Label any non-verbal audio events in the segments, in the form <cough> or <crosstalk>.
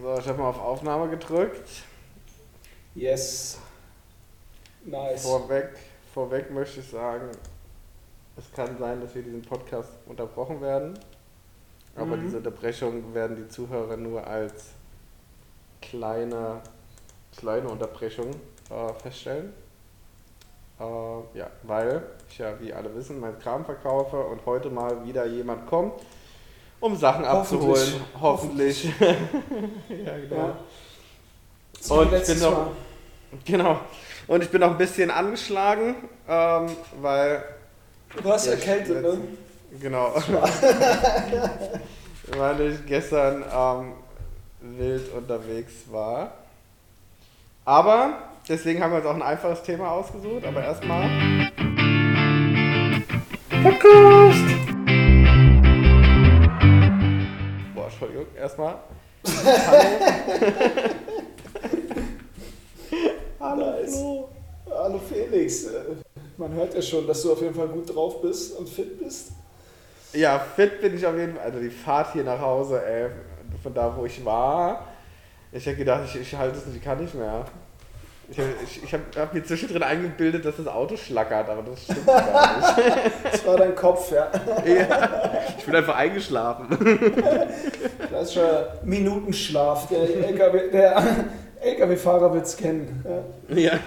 So, ich habe mal auf Aufnahme gedrückt. Yes. Nice. Vorweg, vorweg möchte ich sagen, es kann sein, dass wir diesen Podcast unterbrochen werden. Aber Mhm. diese Unterbrechung werden die Zuhörer nur als kleine, kleine Unterbrechung äh, feststellen. Äh, ja, weil ich ja, wie alle wissen, mein Kram verkaufe und heute mal wieder jemand kommt, um Sachen Hoffentlich. abzuholen. Hoffentlich. <laughs> ja, genau. Ja. Und ich letztes bin noch- Mal. Genau. Und ich bin auch ein bisschen angeschlagen, ähm, weil. Du warst Ja, erkältet, ne? Genau. <laughs> weil ich gestern ähm, wild unterwegs war. Aber deswegen haben wir uns auch ein einfaches Thema ausgesucht. Aber erstmal. Podcast! Entschuldigung, erstmal. <laughs> Hallo. Hallo, Nice. Flo. Hallo Felix. Man hört ja schon, dass du auf jeden Fall gut drauf bist und fit bist. Ja, fit bin ich auf jeden Fall. Also die Fahrt hier nach Hause, ey, von da, wo ich war. Ich habe gedacht, ich, ich halte es nicht, ich kann nicht mehr. Ich, habe hab mir zwischendrin eingebildet, dass das Auto schlackert, aber das stimmt gar nicht. Das war dein Kopf, ja. ja, ich bin einfach eingeschlafen. Klassischer Minutenschlaf. Der LKW, der LKW-Fahrer wird es kennen. Ja. Ja.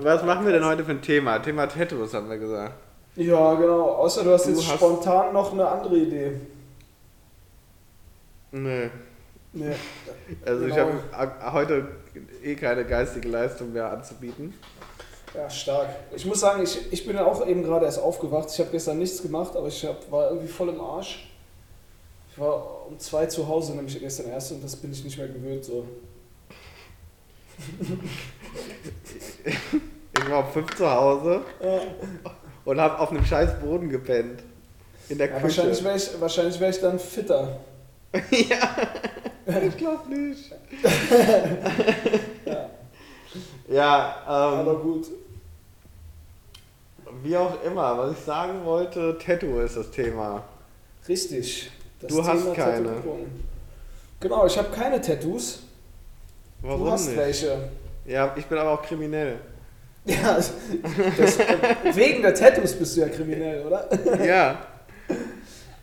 Was machen wir denn heute für ein Thema? Thema Tattoos, haben wir gesagt. ja, genau. Außer du hast Du jetzt hast- spontan noch eine andere Idee. Nö. Nee. Also ich Genau. habe heute eh keine geistige Leistung mehr anzubieten. Ja, stark. Ich muss sagen, ich, ich bin ja auch eben gerade erst aufgewacht. Ich habe gestern nichts gemacht, aber ich hab, war irgendwie voll im Arsch. Ich war um zwei zu Hause, nämlich gestern erst, und das bin ich nicht mehr gewöhnt. So. <laughs> Ich war um fünf zu Hause Ja. und habe auf einem scheiß Boden gepennt. In der Ja, Küche. wahrscheinlich wäre ich, wahrscheinlich wär ich dann fitter. <laughs> ja, <laughs> ich glaube nicht. <laughs> Ja. Ja, Aber ähm, gut. wie auch immer, was ich sagen wollte, Tattoo ist das Thema. Richtig. Das Du hast keine. Genau, ich habe keine Tattoos. Warum du hast nicht? welche. Ja, ich bin aber auch kriminell. <laughs> Ja, das, wegen der Tattoos bist du ja kriminell, oder? Ja.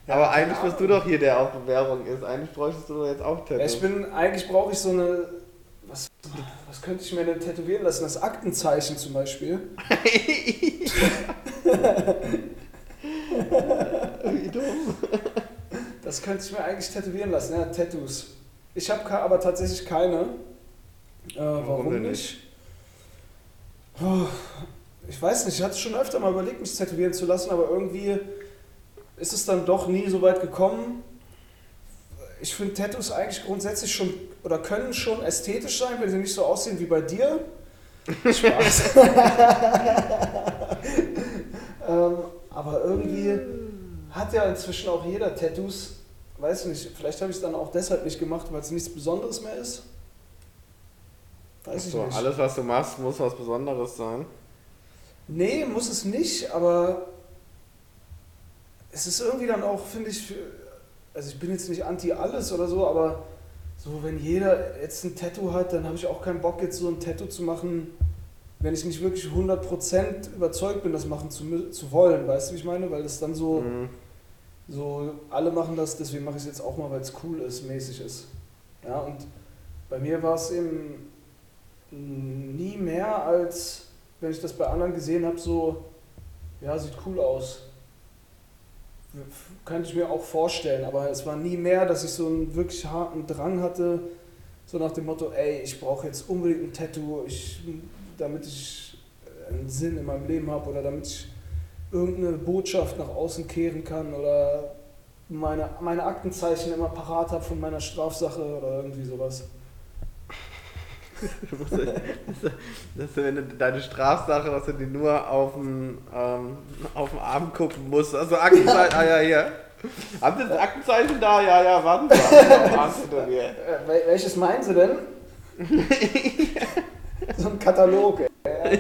Ja, aber eigentlich bist du doch hier, der auf Bewährung ist. Eigentlich bräuchtest du doch jetzt auch Tattoos. ich bin, eigentlich brauche ich so eine, was, was könnte ich mir denn tätowieren lassen? Das Aktenzeichen zum Beispiel. <laughs> Wie dumm. Das könnte ich mir eigentlich tätowieren lassen, ja, Tattoos. Ich habe aber tatsächlich keine. Äh, warum, denn nicht? Oh, ich weiß nicht, ich hatte schon öfter mal überlegt, mich tätowieren zu lassen, aber irgendwie ist es dann doch nie so weit gekommen. Ich finde Tattoos eigentlich grundsätzlich schon oder können schon ästhetisch sein, wenn sie nicht so aussehen wie bei dir. Spaß. <laughs> ähm, aber irgendwie hat ja inzwischen auch jeder Tattoos. Weiß nicht, vielleicht habe ich es dann auch deshalb nicht gemacht, weil es nichts Besonderes mehr ist. Weiß ich So, nicht. alles, was du machst, muss was Besonderes sein. Nee, muss es nicht, aber es ist irgendwie dann auch, finde ich, also ich bin jetzt nicht anti alles oder so, aber so, wenn jeder jetzt ein Tattoo hat, dann habe ich auch keinen Bock, jetzt so ein Tattoo zu machen, wenn ich nicht wirklich 100% überzeugt bin, das machen zu, zu wollen. Weißt du, wie ich meine? Weil das dann so, Mhm. so alle machen das, deswegen mache ich es jetzt auch mal, weil es cool ist, mäßig ist. Ja, und bei mir war es eben nie mehr als, wenn ich das bei anderen gesehen habe, so, ja, sieht cool aus. Könnte ich mir auch vorstellen, aber es war nie mehr, dass ich so einen wirklich harten Drang hatte, so nach dem Motto, ey, ich brauche jetzt unbedingt ein Tattoo, ich, damit ich einen Sinn in meinem Leben habe oder damit ich irgendeine Botschaft nach außen kehren kann oder meine, meine Aktenzeichen immer parat habe von meiner Strafsache oder irgendwie sowas. <laughs> Dass du, wenn du deine Strafsache, dass du die nur auf den, ähm, auf den Arm gucken musst. Also Aktenzeichen, <laughs> ah ja, hier. Haben Sie das Aktenzeichen da? Ja, ja, warten Sie. <laughs> Äh, wel- welches meinen Sie denn? so ein Katalog. Ey.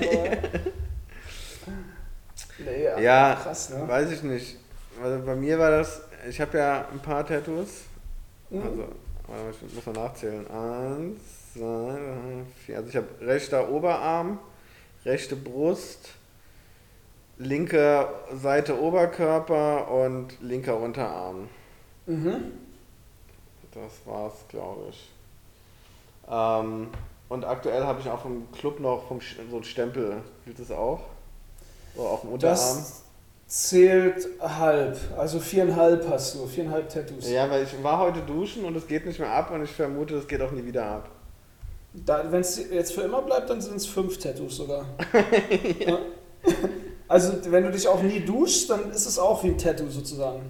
Nee, ja, Ja, krass, ne? Weiß ich nicht. Also bei mir war das, ich habe ja ein paar Tattoos. Mhm. Also ich muss mal nachzählen. Eins, zwei, vier. Also ich habe rechter Oberarm, rechte Brust, linke Seite Oberkörper und linker Unterarm. Mhm. Das war's, glaube ich. Ähm, und aktuell habe ich auch vom Club noch vom, so einen Stempel. Gilt das auch? So auf dem Unterarm? Das zählt halb. Also viereinhalb hast du. Viereinhalb Tattoos. Ja, weil ich war heute duschen und es geht nicht mehr ab und ich vermute, es geht auch nie wieder ab. Wenn es jetzt für immer bleibt, dann sind es fünf Tattoos sogar. <laughs> ja. Also wenn du dich auch nie duschst, dann ist es auch wie ein Tattoo sozusagen.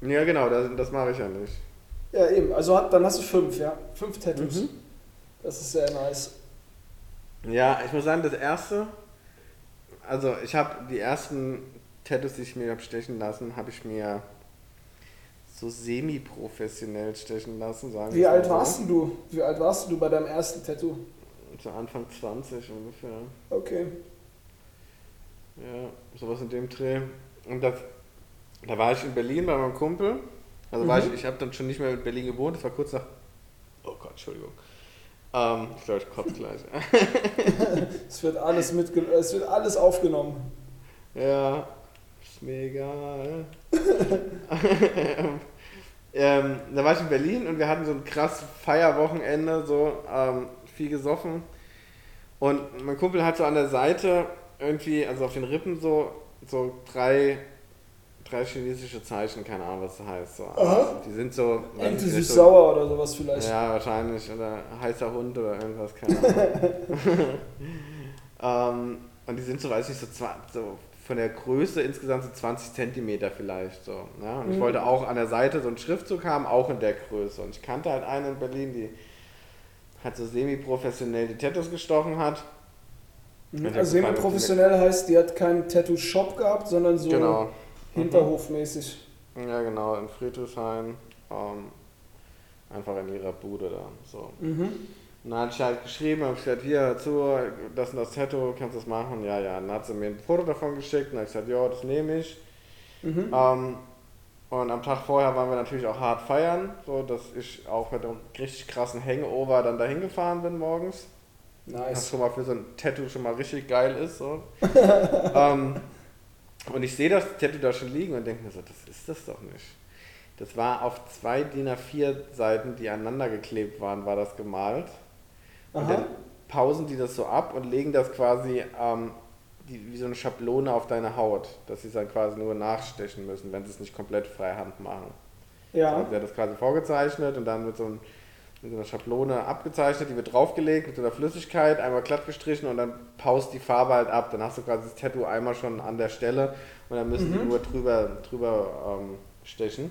Ja, genau, das, das mache ich ja nicht. Ja, eben. Also dann hast du fünf, ja. Fünf Tattoos. Mhm. Das ist sehr nice. Ja, ich muss sagen, das erste, also ich habe die ersten Tattoos, die ich mir habe stechen lassen, habe ich mir so semi-professionell stechen lassen, sagen Wie alt warst du? Wie alt warst du bei deinem ersten Tattoo? So Anfang 20 ungefähr. Okay. Ja, sowas in dem Dreh. Und das, da war ich in Berlin bei meinem Kumpel. Also mhm. war ich, ich habe dann schon nicht mehr in Berlin gewohnt, das war kurz nach. Oh Gott, Entschuldigung. Ähm, ich glaube, ich kotze gleich. <laughs> es wird alles mitge es wird alles aufgenommen. Ja, ist mir egal. <laughs> ähm, da war ich in Berlin und wir hatten so ein krass Feierwochenende, so ähm, viel gesoffen. Und mein Kumpel hat so an der Seite irgendwie, also auf den Rippen so, so drei, drei chinesische Zeichen, keine Ahnung, was das heißt. So. Aha. Die sind so. Irgendwie süß-sauer oder sowas vielleicht. Ja, wahrscheinlich. Oder heißer Hund oder irgendwas, keine Ahnung. <laughs> <laughs> ähm, und die sind so, weiß ich, so, so von der Größe insgesamt so 20 Zentimeter vielleicht so. Ja? Und ich mhm. wollte auch an der Seite so einen Schriftzug haben, auch in der Größe. Und ich kannte halt eine in Berlin, die halt so semi-professionell die Tattoos gestochen hat. Mhm. Also semi-professionell heißt, die hat keinen Tattoo-Shop gehabt, sondern so genau. hinterhofmäßig. Ja, genau, in Friedrichshain. Ähm, einfach in ihrer Bude da. So. Mhm. Und dann hatte ich halt geschrieben, habe gesagt, hier, zu, das und das Tattoo, kannst du das machen? Ja, ja. dann hat sie mir ein Foto davon geschickt und habe ich gesagt, ja, das nehme ich. Mhm. Ähm, und am Tag vorher waren wir natürlich auch hart feiern, so dass ich auch mit einem richtig krassen Hangover dann dahin gefahren bin morgens. Nice. Was schon mal für so ein Tattoo schon mal richtig geil ist. So. <laughs> ähm, und ich sehe das Tattoo da schon liegen und denke mir so, das ist das doch nicht. Das war auf zwei DIN A4 Seiten, die aneinander geklebt waren, war das gemalt. Und dann pausen die das so ab und legen das quasi ähm, die, wie so eine Schablone auf deine Haut, dass sie es dann quasi nur nachstechen müssen, wenn sie es nicht komplett freihand machen. Ja. Also wird das quasi vorgezeichnet und dann mit so, einem, mit so einer Schablone abgezeichnet, die wird draufgelegt mit so einer Flüssigkeit, einmal glatt gestrichen und dann paust die Farbe halt ab. Dann hast du quasi das Tattoo einmal schon an der Stelle und dann müssen mhm. die nur drüber, drüber ähm, stechen.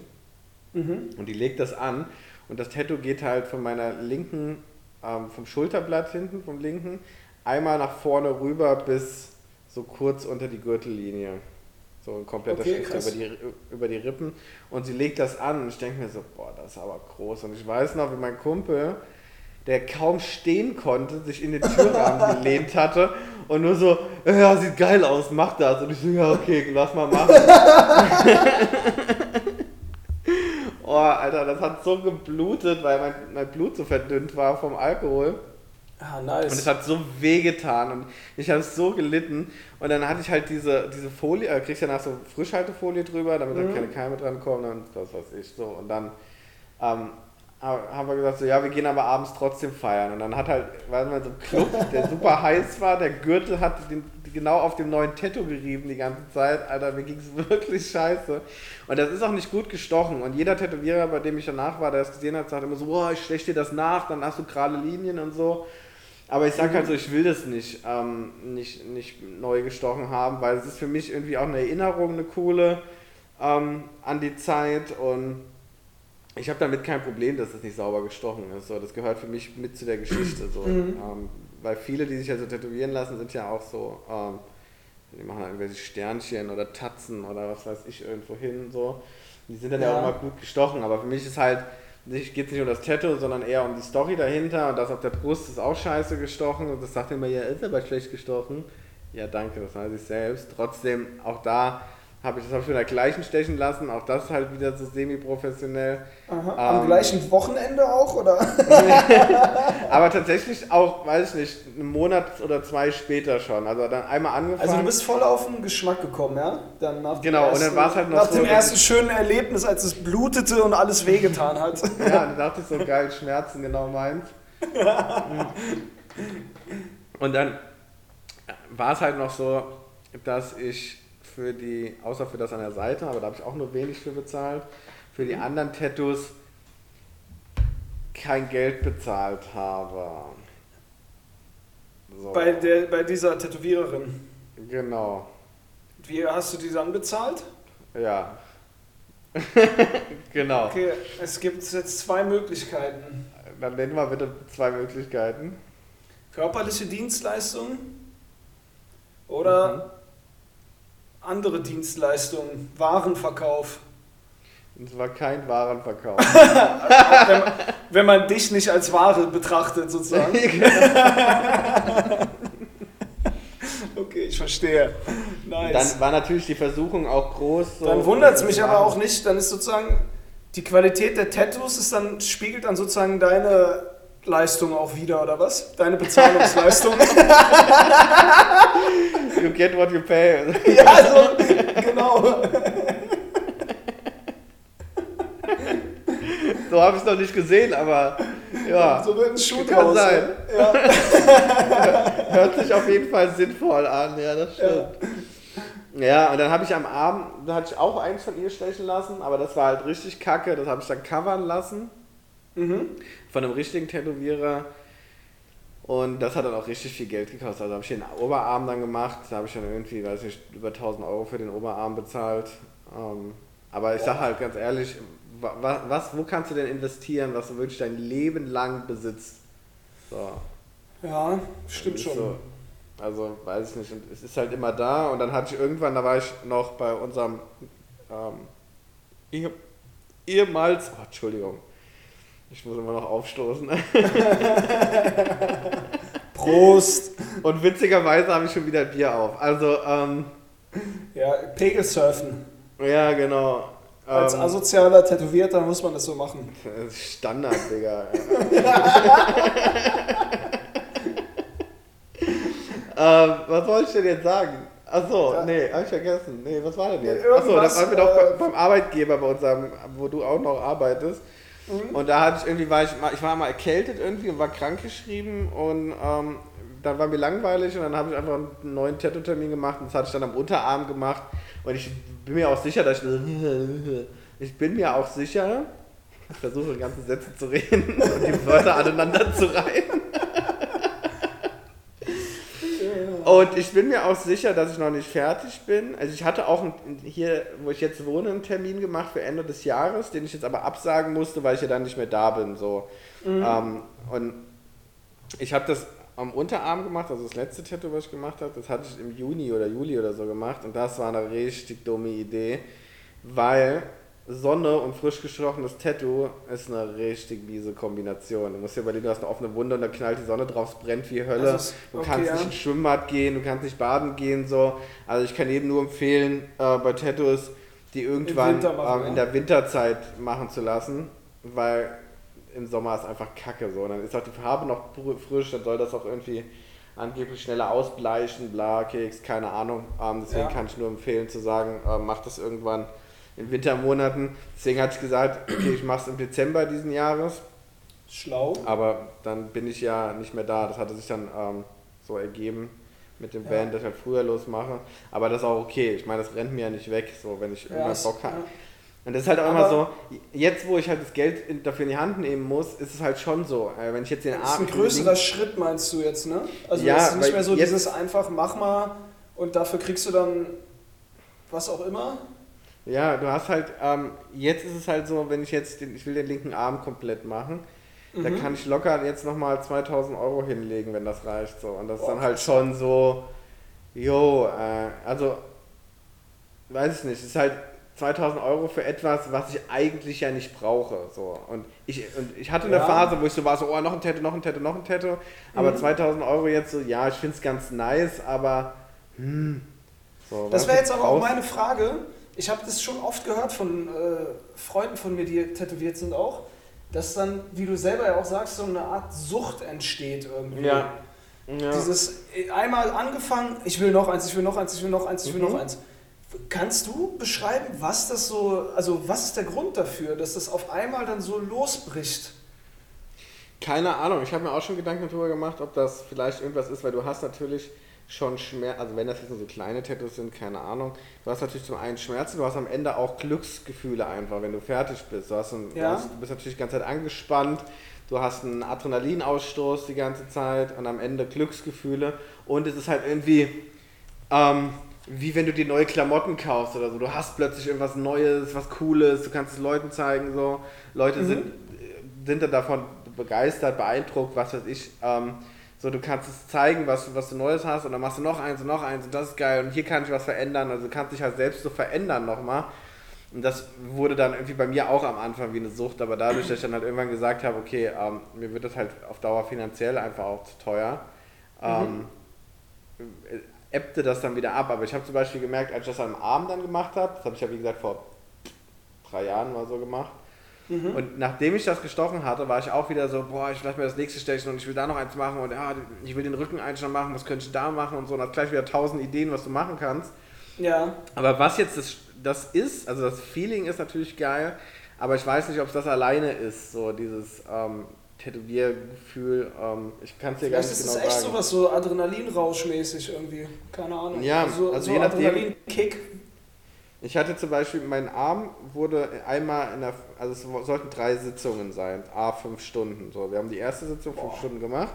Mhm. Und die legt das an und das Tattoo geht halt von meiner linken ähm, vom Schulterblatt hinten, vom linken, einmal nach vorne rüber bis so kurz unter die Gürtellinie. So ein kompletter okay, Schritt über die, über die Rippen. Und sie legt das an und ich denke mir so, boah, das ist aber groß. Und ich weiß noch, wie mein Kumpel, der kaum stehen konnte, sich in den Türrahmen <laughs> gelehnt hatte und nur so, ja, sieht geil aus, mach das. Und ich so, ja, okay, lass mal machen. <laughs> Oh, Alter, das hat so geblutet, weil mein, mein Blut so verdünnt war vom Alkohol. Ah, nice. Und es hat so wehgetan und ich habe so gelitten. Und dann hatte ich halt diese, diese Folie, äh, kriegst ja nach so Frischhaltefolie drüber, damit mhm. da keine Keime dran kommen und das weiß ich so. Und dann ähm, haben wir gesagt, so ja, wir gehen aber abends trotzdem feiern. Und dann hat halt, weil man so ein Club, der super <laughs> heiß war, der Gürtel hat den, genau auf dem neuen Tattoo gerieben die ganze Zeit. Alter, mir ging es <laughs> wirklich scheiße. Und das ist auch nicht gut gestochen. Und jeder Tätowierer, bei dem ich danach war, der es gesehen hat, sagt immer so, boah, ich stech dir das nach, dann hast du gerade Linien und so. Aber ich sag halt so, ich will das nicht, ähm, nicht, nicht neu gestochen haben, weil es ist für mich irgendwie auch eine Erinnerung, eine coole ähm, an die Zeit und ich habe damit kein Problem, dass das nicht sauber gestochen ist. So, das gehört für mich mit zu der Geschichte. So. Mhm. Ähm, weil viele, die sich also tätowieren lassen, sind ja auch so, ähm, die machen halt irgendwelche Sternchen oder Tatzen oder was weiß ich irgendwo hin. So. Die sind dann ja. ja auch immer gut gestochen, aber für mich ist halt, geht es nicht um das Tattoo, sondern eher um die Story dahinter und das auf der Brust ist auch scheiße gestochen und das sagt immer, ja, ist aber schlecht gestochen. Ja, danke, das weiß ich selbst. Trotzdem, auch da habe ich das habe ich von der gleichen stechen lassen. Auch das halt wieder so semi-professionell. Aha. Am Ähm. gleichen Wochenende auch, oder? <laughs> Aber tatsächlich auch, weiß ich nicht, einen Monat oder zwei später schon. Also dann einmal angefangen. Also du bist voll auf den Geschmack gekommen, ja? Dann nach dem Genau, und dann ersten, war's halt noch Nach so, dem ersten schönen Erlebnis, als es blutete und alles wehgetan hat. <laughs> Ja, da dachte ich so geil, Schmerzen genau meins. <laughs> Und dann war es halt noch so, dass ich für die, außer für das an der Seite, aber da habe ich auch nur wenig für bezahlt, für die anderen Tattoos kein Geld bezahlt habe. So, Bei, der, bei dieser Tätowiererin. genau, Wie hast du die dann bezahlt? ja. <laughs> genau. Okay, es gibt jetzt zwei Möglichkeiten. Dann nennen wir bitte zwei Möglichkeiten. Körperliche Dienstleistungen oder Mhm. Andere Dienstleistungen, Warenverkauf. Es war kein Warenverkauf. <laughs> wenn, man, wenn man dich nicht als Ware betrachtet, sozusagen. <laughs> <laughs> Okay, ich verstehe. Nice. Dann war natürlich die Versuchung auch groß. So Dann wundert es mich aber auch nicht, dann ist sozusagen die Qualität der Tattoos ist dann, spiegelt dann sozusagen deine Leistung auch wieder, oder was? Deine Bezahlungsleistung. <laughs> You get what you pay. <laughs> ja, so, genau. So habe ich es noch nicht gesehen, aber ja, So wird ein Shoot Kann sein. Ja. <laughs> hört sich auf jeden Fall sinnvoll an. Ja, das stimmt. Ja, und dann habe ich am Abend, da hatte ich auch eins von ihr stechen lassen, aber das war halt richtig kacke. Das habe ich dann covern lassen Mhm. Von einem richtigen Tätowierer. Und das hat dann auch richtig viel Geld gekostet. Also habe ich den Oberarm dann gemacht. Da habe ich dann irgendwie, weiß nicht, über 1000 Euro für den Oberarm bezahlt. Ähm, aber ich sage halt ganz ehrlich, wa- was, wo kannst du denn investieren, was du wirklich dein Leben lang besitzt? So. Ja, stimmt schon. So, also weiß ich nicht. Und es ist halt immer da. Und dann hatte ich irgendwann, da war ich noch bei unserem ähm, ehe- ehemals, oh, Entschuldigung, ich muss immer noch aufstoßen. <laughs> Prost. Und witzigerweise habe ich schon wieder ein Bier auf. Also, ähm, Ja, Pegelsurfen. ja, genau. Als Ähm, asozialer Tätowierter muss man das so machen. das Standard, Digga. <laughs> ähm, was wollte ich denn jetzt sagen? Achso, Ja. nee, hab ich vergessen. Nee, was war denn jetzt? Achso, da waren wir doch äh, beim Arbeitgeber bei unserem, wo du auch noch arbeitest. Mhm. Und da hatte ich irgendwie, war ich, mal- ich war mal erkältet irgendwie und war krankgeschrieben und ähm, dann war mir langweilig und dann habe ich einfach einen neuen Tattoo-Termin gemacht und das hatte ich dann am Unterarm gemacht und ich bin mir auch sicher, dass ich <laughs> ich bin mir auch sicher, ich versuche ganze Sätze zu reden und die Wörter aneinander zu reihen. Und ich bin mir auch sicher, dass ich noch nicht fertig bin. Also ich hatte auch einen- hier, wo ich jetzt wohne, einen Termin gemacht für Ende des Jahres, den ich jetzt aber absagen musste, weil ich ja dann nicht mehr da bin. So. Ähm, und ich habe das am Unterarm gemacht, also das letzte Tattoo, was ich gemacht habe, das hatte ich im Juni oder Juli oder so gemacht. Und das war eine richtig dumme Idee, weil Sonne und frisch gestochenes Tattoo ist eine richtig miese Kombination. Du musst dir überlegen, du hast eine offene Wunde und da knallt die Sonne drauf, es brennt wie Hölle. Also du okay, kannst ja. nicht ins Schwimmbad gehen, du kannst nicht baden gehen, so. Also ich kann jedem nur empfehlen, äh, bei Tattoos, die irgendwann machen, ähm, in der Winterzeit machen zu lassen, weil im Sommer ist einfach kacke so. Und dann ist auch die Farbe noch frisch, dann soll das auch irgendwie angeblich schneller ausbleichen, bla, Keks, keine Ahnung. Ähm, deswegen Ja. kann ich nur empfehlen zu sagen, äh, mach das irgendwann in Wintermonaten. Deswegen hatte ich gesagt, okay, ich mache es im Dezember diesen Jahres, Schlau. aber dann bin ich ja nicht mehr da. Das hatte sich dann ähm, so ergeben mit dem Ja. Van, dass ich halt früher losmache. Aber das ist auch okay. Ich meine, das rennt mir ja nicht weg, so wenn ich irgendwann es- Bock habe. ja. Und das ist halt auch immer so, Aber- jetzt wo ich halt das Geld in, dafür in die Hand nehmen muss, ist es halt schon so. Äh, wenn ich jetzt den Das ist Arm. ein größerer Schritt, meinst du jetzt, ne? Also Ja, das ist nicht mehr so dieses einfach, mach mal und dafür kriegst du dann was auch immer. Ja, du hast halt, ähm, jetzt ist es halt so, wenn ich jetzt, den, ich will den linken Arm komplett machen, da Mhm. kann ich locker jetzt nochmal 2000 Euro hinlegen, wenn das reicht. So. Und das ist dann halt schon so, jo, äh, also, weiß ich nicht, es ist halt 2000 Euro für etwas, was ich eigentlich ja nicht brauche. So. Und, ich, und ich hatte eine Ja. Phase, wo ich so war, so, oh, noch ein Tattoo, noch ein Tattoo, noch ein Tattoo. Aber Mhm. 2000 Euro jetzt so, ja, ich finde es ganz nice, aber, hm. So, Das wäre jetzt aber auch meine Frage. Ich habe das schon oft gehört von äh, Freunden von mir, die tätowiert sind auch, dass dann, wie du selber ja auch sagst, so eine Art Sucht entsteht irgendwie. Ja. ja. Dieses äh, einmal angefangen, ich will noch eins, ich will noch eins, ich will noch eins, ich will Mhm. noch eins. Kannst du beschreiben, was das so, also was ist der Grund dafür, dass das auf einmal dann so losbricht? Keine Ahnung, ich habe mir auch schon Gedanken darüber gemacht, ob das vielleicht irgendwas ist, weil du hast natürlich schon Schmerz, also wenn das jetzt nur so kleine Tattoos sind, keine Ahnung, du hast natürlich zum einen Schmerzen, du hast am Ende auch Glücksgefühle einfach, wenn du fertig bist. Du, hast ein, Ja. du, hast, du bist natürlich die ganze Zeit angespannt, du hast einen Adrenalinausstoß die ganze Zeit und am Ende Glücksgefühle und es ist halt irgendwie ähm, wie wenn du dir neue Klamotten kaufst oder so. Du hast plötzlich irgendwas Neues, was Cooles, du kannst es Leuten zeigen, so. Leute Mhm. sind, sind dann davon begeistert, beeindruckt, was weiß ich. Ähm, so, du kannst es zeigen, was, was du Neues hast und dann machst du noch eins und noch eins und das ist geil und hier kann ich was verändern. Also du kannst dich halt selbst so verändern nochmal. Und das wurde dann irgendwie bei mir auch am Anfang wie eine Sucht, aber dadurch, dass ich dann halt irgendwann gesagt habe, okay, ähm, mir wird das halt auf Dauer finanziell einfach auch zu teuer, ähm, äh, ebbte das dann wieder ab. Aber ich habe zum Beispiel gemerkt, als ich das am Abend dann gemacht habe, das habe ich ja wie gesagt vor drei Jahren oder so gemacht, Mhm. und nachdem ich das gestochen hatte, war ich auch wieder so, boah, ich will mir das nächste stechen und ich will da noch eins machen und ja, ich will den Rücken schon machen, was könnte ich da machen und so. Und hast gleich wieder tausend Ideen, was du machen kannst. Ja, Aber was jetzt das, das ist, also das Feeling ist natürlich geil, aber ich weiß nicht, ob es das alleine ist, so dieses ähm, Tätowiergefühl. Ähm, ich kann es dir gar nicht ist genau es echt sagen. sowas so Adrenalinrauschmäßig irgendwie, keine Ahnung. Ja, so, also so je nachdem- Adrenalinkick. Ich hatte zum Beispiel, mein Arm wurde einmal in der, also es sollten drei Sitzungen sein, a fünf Stunden. So, wir haben die erste Sitzung fünf Boah. Stunden gemacht.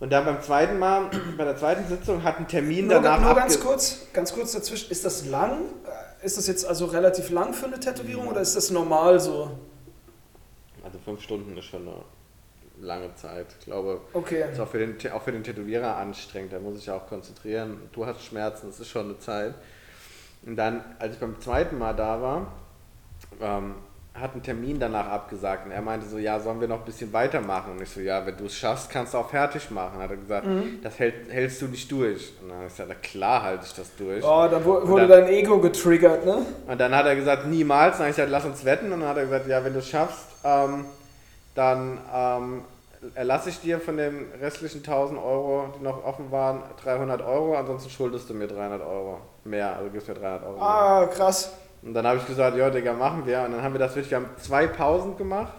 Und dann beim zweiten Mal, <clears throat> bei der zweiten Sitzung hat ein Termin Nur, danach nur ganz kurz, ganz kurz dazwischen. Ist das lang? Äh, Ist das jetzt also relativ lang für eine Tätowierung oder ist das normal so? Also fünf Stunden ist schon eine lange Zeit. Ich glaube, Okay. ist auch für den, auch für den Tätowierer anstrengend. Da muss ich ja auch konzentrieren. Du hast Schmerzen, das ist schon eine Zeit. Und dann, als ich beim zweiten Mal da war, ähm, hat ein Termin danach abgesagt und er meinte so, ja, sollen wir noch ein bisschen weitermachen? Und ich so, ja, wenn du es schaffst, kannst du auch fertig machen. Hat er gesagt, das hält, hältst du nicht durch. Und dann habe ich gesagt, na klar halte ich das durch. Oh, da wu- wurde dann- dein Ego getriggert, ne? Und dann hat er gesagt, niemals. Dann habe ich gesagt, lass uns wetten. Und dann hat er gesagt, ja, wenn du es schaffst, ähm, dann ähm, erlasse ich dir von den restlichen 1000 Euro, die noch offen waren, 300 Euro. Ansonsten schuldest du mir 300 Euro mehr. Also gibst mir 300 Euro mehr. Ah, krass. Und dann habe ich gesagt, ja, Digga, machen wir. Und dann haben wir das wirklich, wir haben zwei Pausen gemacht.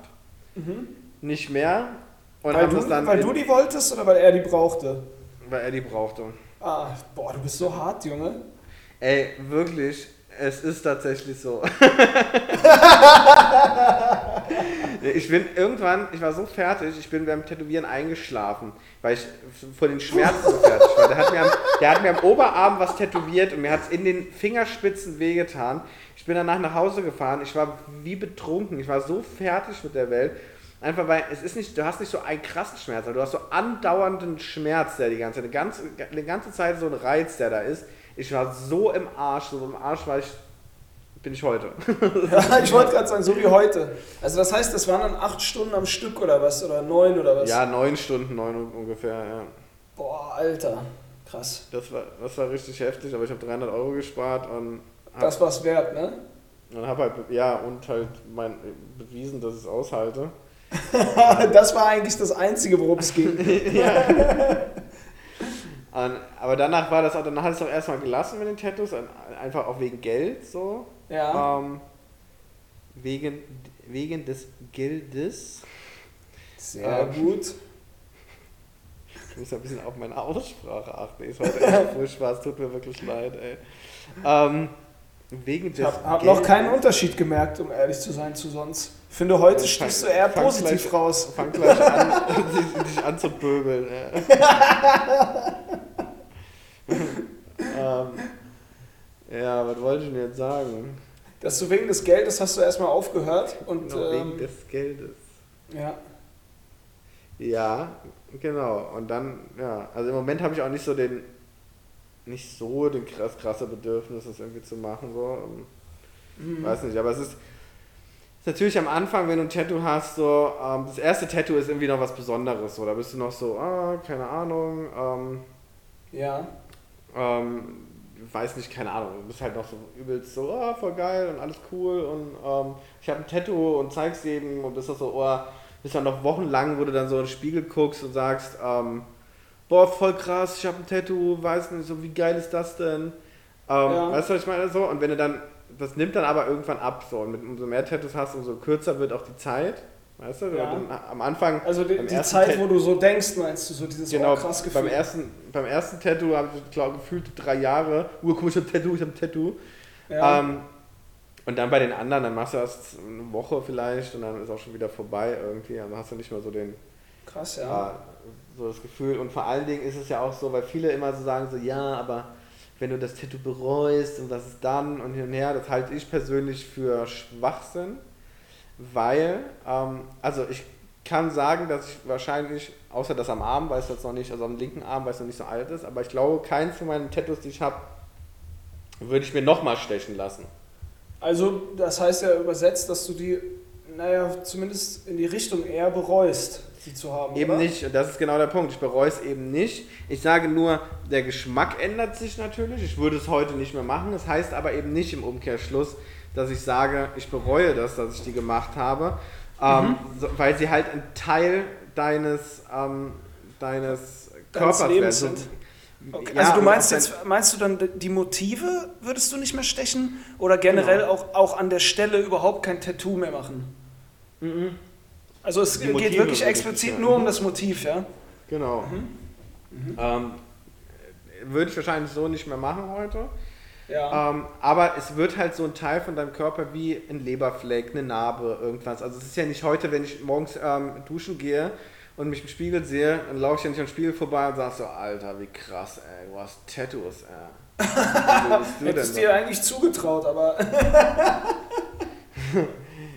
Nicht mehr. Und Mhm. Weil, haben das du, dann, weil du die wolltest oder weil er die brauchte? weil er die brauchte. Ah, boah, du bist so hart, Junge. Ey, wirklich, es ist tatsächlich so. <laughs> <laughs> <laughs> ich bin irgendwann, ich war so fertig, ich bin beim Tätowieren eingeschlafen, weil ich vor den Schmerzen so fertig war. Der hat, mir am, der hat mir am Oberarm was tätowiert und mir hat es in den Fingerspitzen wehgetan. Ich bin danach nach Hause gefahren, ich war wie betrunken, ich war so fertig mit der Welt. Einfach weil es ist nicht, du hast nicht so einen krassen Schmerz, aber du hast so andauernden Schmerz, der die ganze Zeit, die ganze, die ganze Zeit so ein Reiz, der da ist. Ich war so im Arsch, so im Arsch war ich, bin ich heute. <laughs> Ja, ich wollte gerade sagen, so wie heute. Also das heißt, das waren dann acht Stunden am Stück oder was? Oder neun oder was? Ja, neun Stunden, neun ungefähr, ja. Boah, Alter. Krass. Das war, das war richtig heftig, aber ich habe 300 Euro gespart und habe Das war's wert, ne? und hab halt, ja, und halt mein, bewiesen, dass ich es aushalte. <laughs> das war eigentlich das Einzige, worum es ging. <laughs> Und, aber danach war das auch, danach hat es auch erstmal gelassen mit den Tattoos, einfach auch wegen Geld so. Ja. Ähm, wegen, wegen des Geldes. Sehr ähm, gut. Ich muss ein bisschen auf meine Aussprache achten. Ist heute echt furchtbar, es tut mir wirklich leid, ey. Ähm, wegen Ich habe hab noch keinen Unterschied gemerkt, um ehrlich zu sein, zu sonst. Ich finde, heute fang- stichst du eher positiv gleich- raus. Fang gleich an, <laughs> dich, dich anzupöbeln. Ja. <laughs> ähm, ja, was wollte ich denn jetzt sagen? Dass du wegen des Geldes hast du erstmal aufgehört und Genau, wegen ähm, des Geldes. ja. Ja, genau. Und dann, ja, also im Moment habe ich auch nicht so den, nicht so den krass krasse Bedürfnis, das irgendwie zu machen. So. Mhm. Weiß nicht, aber es ist, ist natürlich am Anfang, wenn du ein Tattoo hast, so, ähm, das erste Tattoo ist irgendwie noch was Besonderes. So. Da bist du noch so, ah, keine Ahnung, ähm, Ja. ähm, weiß nicht, keine Ahnung, du bist halt noch so übelst so, oh, voll geil und alles cool und ähm, ich habe ein Tattoo und zeig's jedem und bist doch so, oh, bist dann noch wochenlang, wo du dann so in den Spiegel guckst und sagst, ähm, boah, voll krass, ich habe ein Tattoo, weiß nicht, so wie geil ist das denn? Ähm, ja. Weißt du, was ich meine? So, und wenn du dann, das nimmt dann aber irgendwann ab, so, und mit, umso mehr Tattoos hast, umso kürzer wird auch die Zeit. Weißt du, ja. am Anfang. Also die, die Zeit, wo du so denkst, meinst du, so dieses genau, oh, krass Gefühl. Beim ersten, beim ersten Tattoo habe ich, glaube gefühlt drei Jahre, urkomisch ein Tattoo, ich habe ein Tattoo. Ja. Ähm, und dann bei den anderen, dann machst du erst eine Woche vielleicht und dann ist auch schon wieder vorbei irgendwie. Dann hast du nicht mehr so den. Krass, ja. Äh, so das Gefühl. Und vor allen Dingen ist es ja auch so, weil viele immer so sagen, so, ja, aber wenn du das Tattoo bereust und was ist dann und hin und her, das halte ich persönlich für Schwachsinn weil, ähm, also ich kann sagen, dass ich wahrscheinlich, außer das am Arm, weiß das noch nicht, also am linken Arm, weil es noch nicht so alt ist, aber ich glaube, keins von meinen Tattoos, die ich habe, würde ich mir nochmal stechen lassen. Also, das heißt ja übersetzt, dass du die, naja, zumindest in die Richtung eher bereust, sie zu haben. Eben oder? nicht, das ist genau der Punkt. Ich bereue es eben nicht. Ich sage nur, der Geschmack ändert sich natürlich. Ich würde es heute nicht mehr machen. Das heißt aber eben nicht im Umkehrschluss, dass ich sage, ich bereue das, dass ich die gemacht habe, ähm, mhm. so, weil sie halt ein Teil deines, ähm, deines Körpers werden. sind. Okay. Ja, also du meinst jetzt, meinst du dann die Motive würdest du nicht mehr stechen oder generell genau. auch, auch an der Stelle überhaupt kein Tattoo mehr machen? Mhm. Also es geht wirklich explizit nur um das Motiv, ja? Genau. Mhm. Mhm. Ähm, würde ich wahrscheinlich so nicht mehr machen heute. Ja. Ähm, aber es wird halt so ein Teil von deinem Körper wie ein Leberfleck, eine Narbe, irgendwas. Also es ist ja nicht heute, wenn ich morgens ähm, duschen gehe und mich im Spiegel sehe, dann laufe ich ja nicht am Spiegel vorbei und sage so, Alter, wie krass, ey, du hast Tattoos, ey. Wie <laughs> Hättest dir eigentlich zugetraut, aber... <laughs>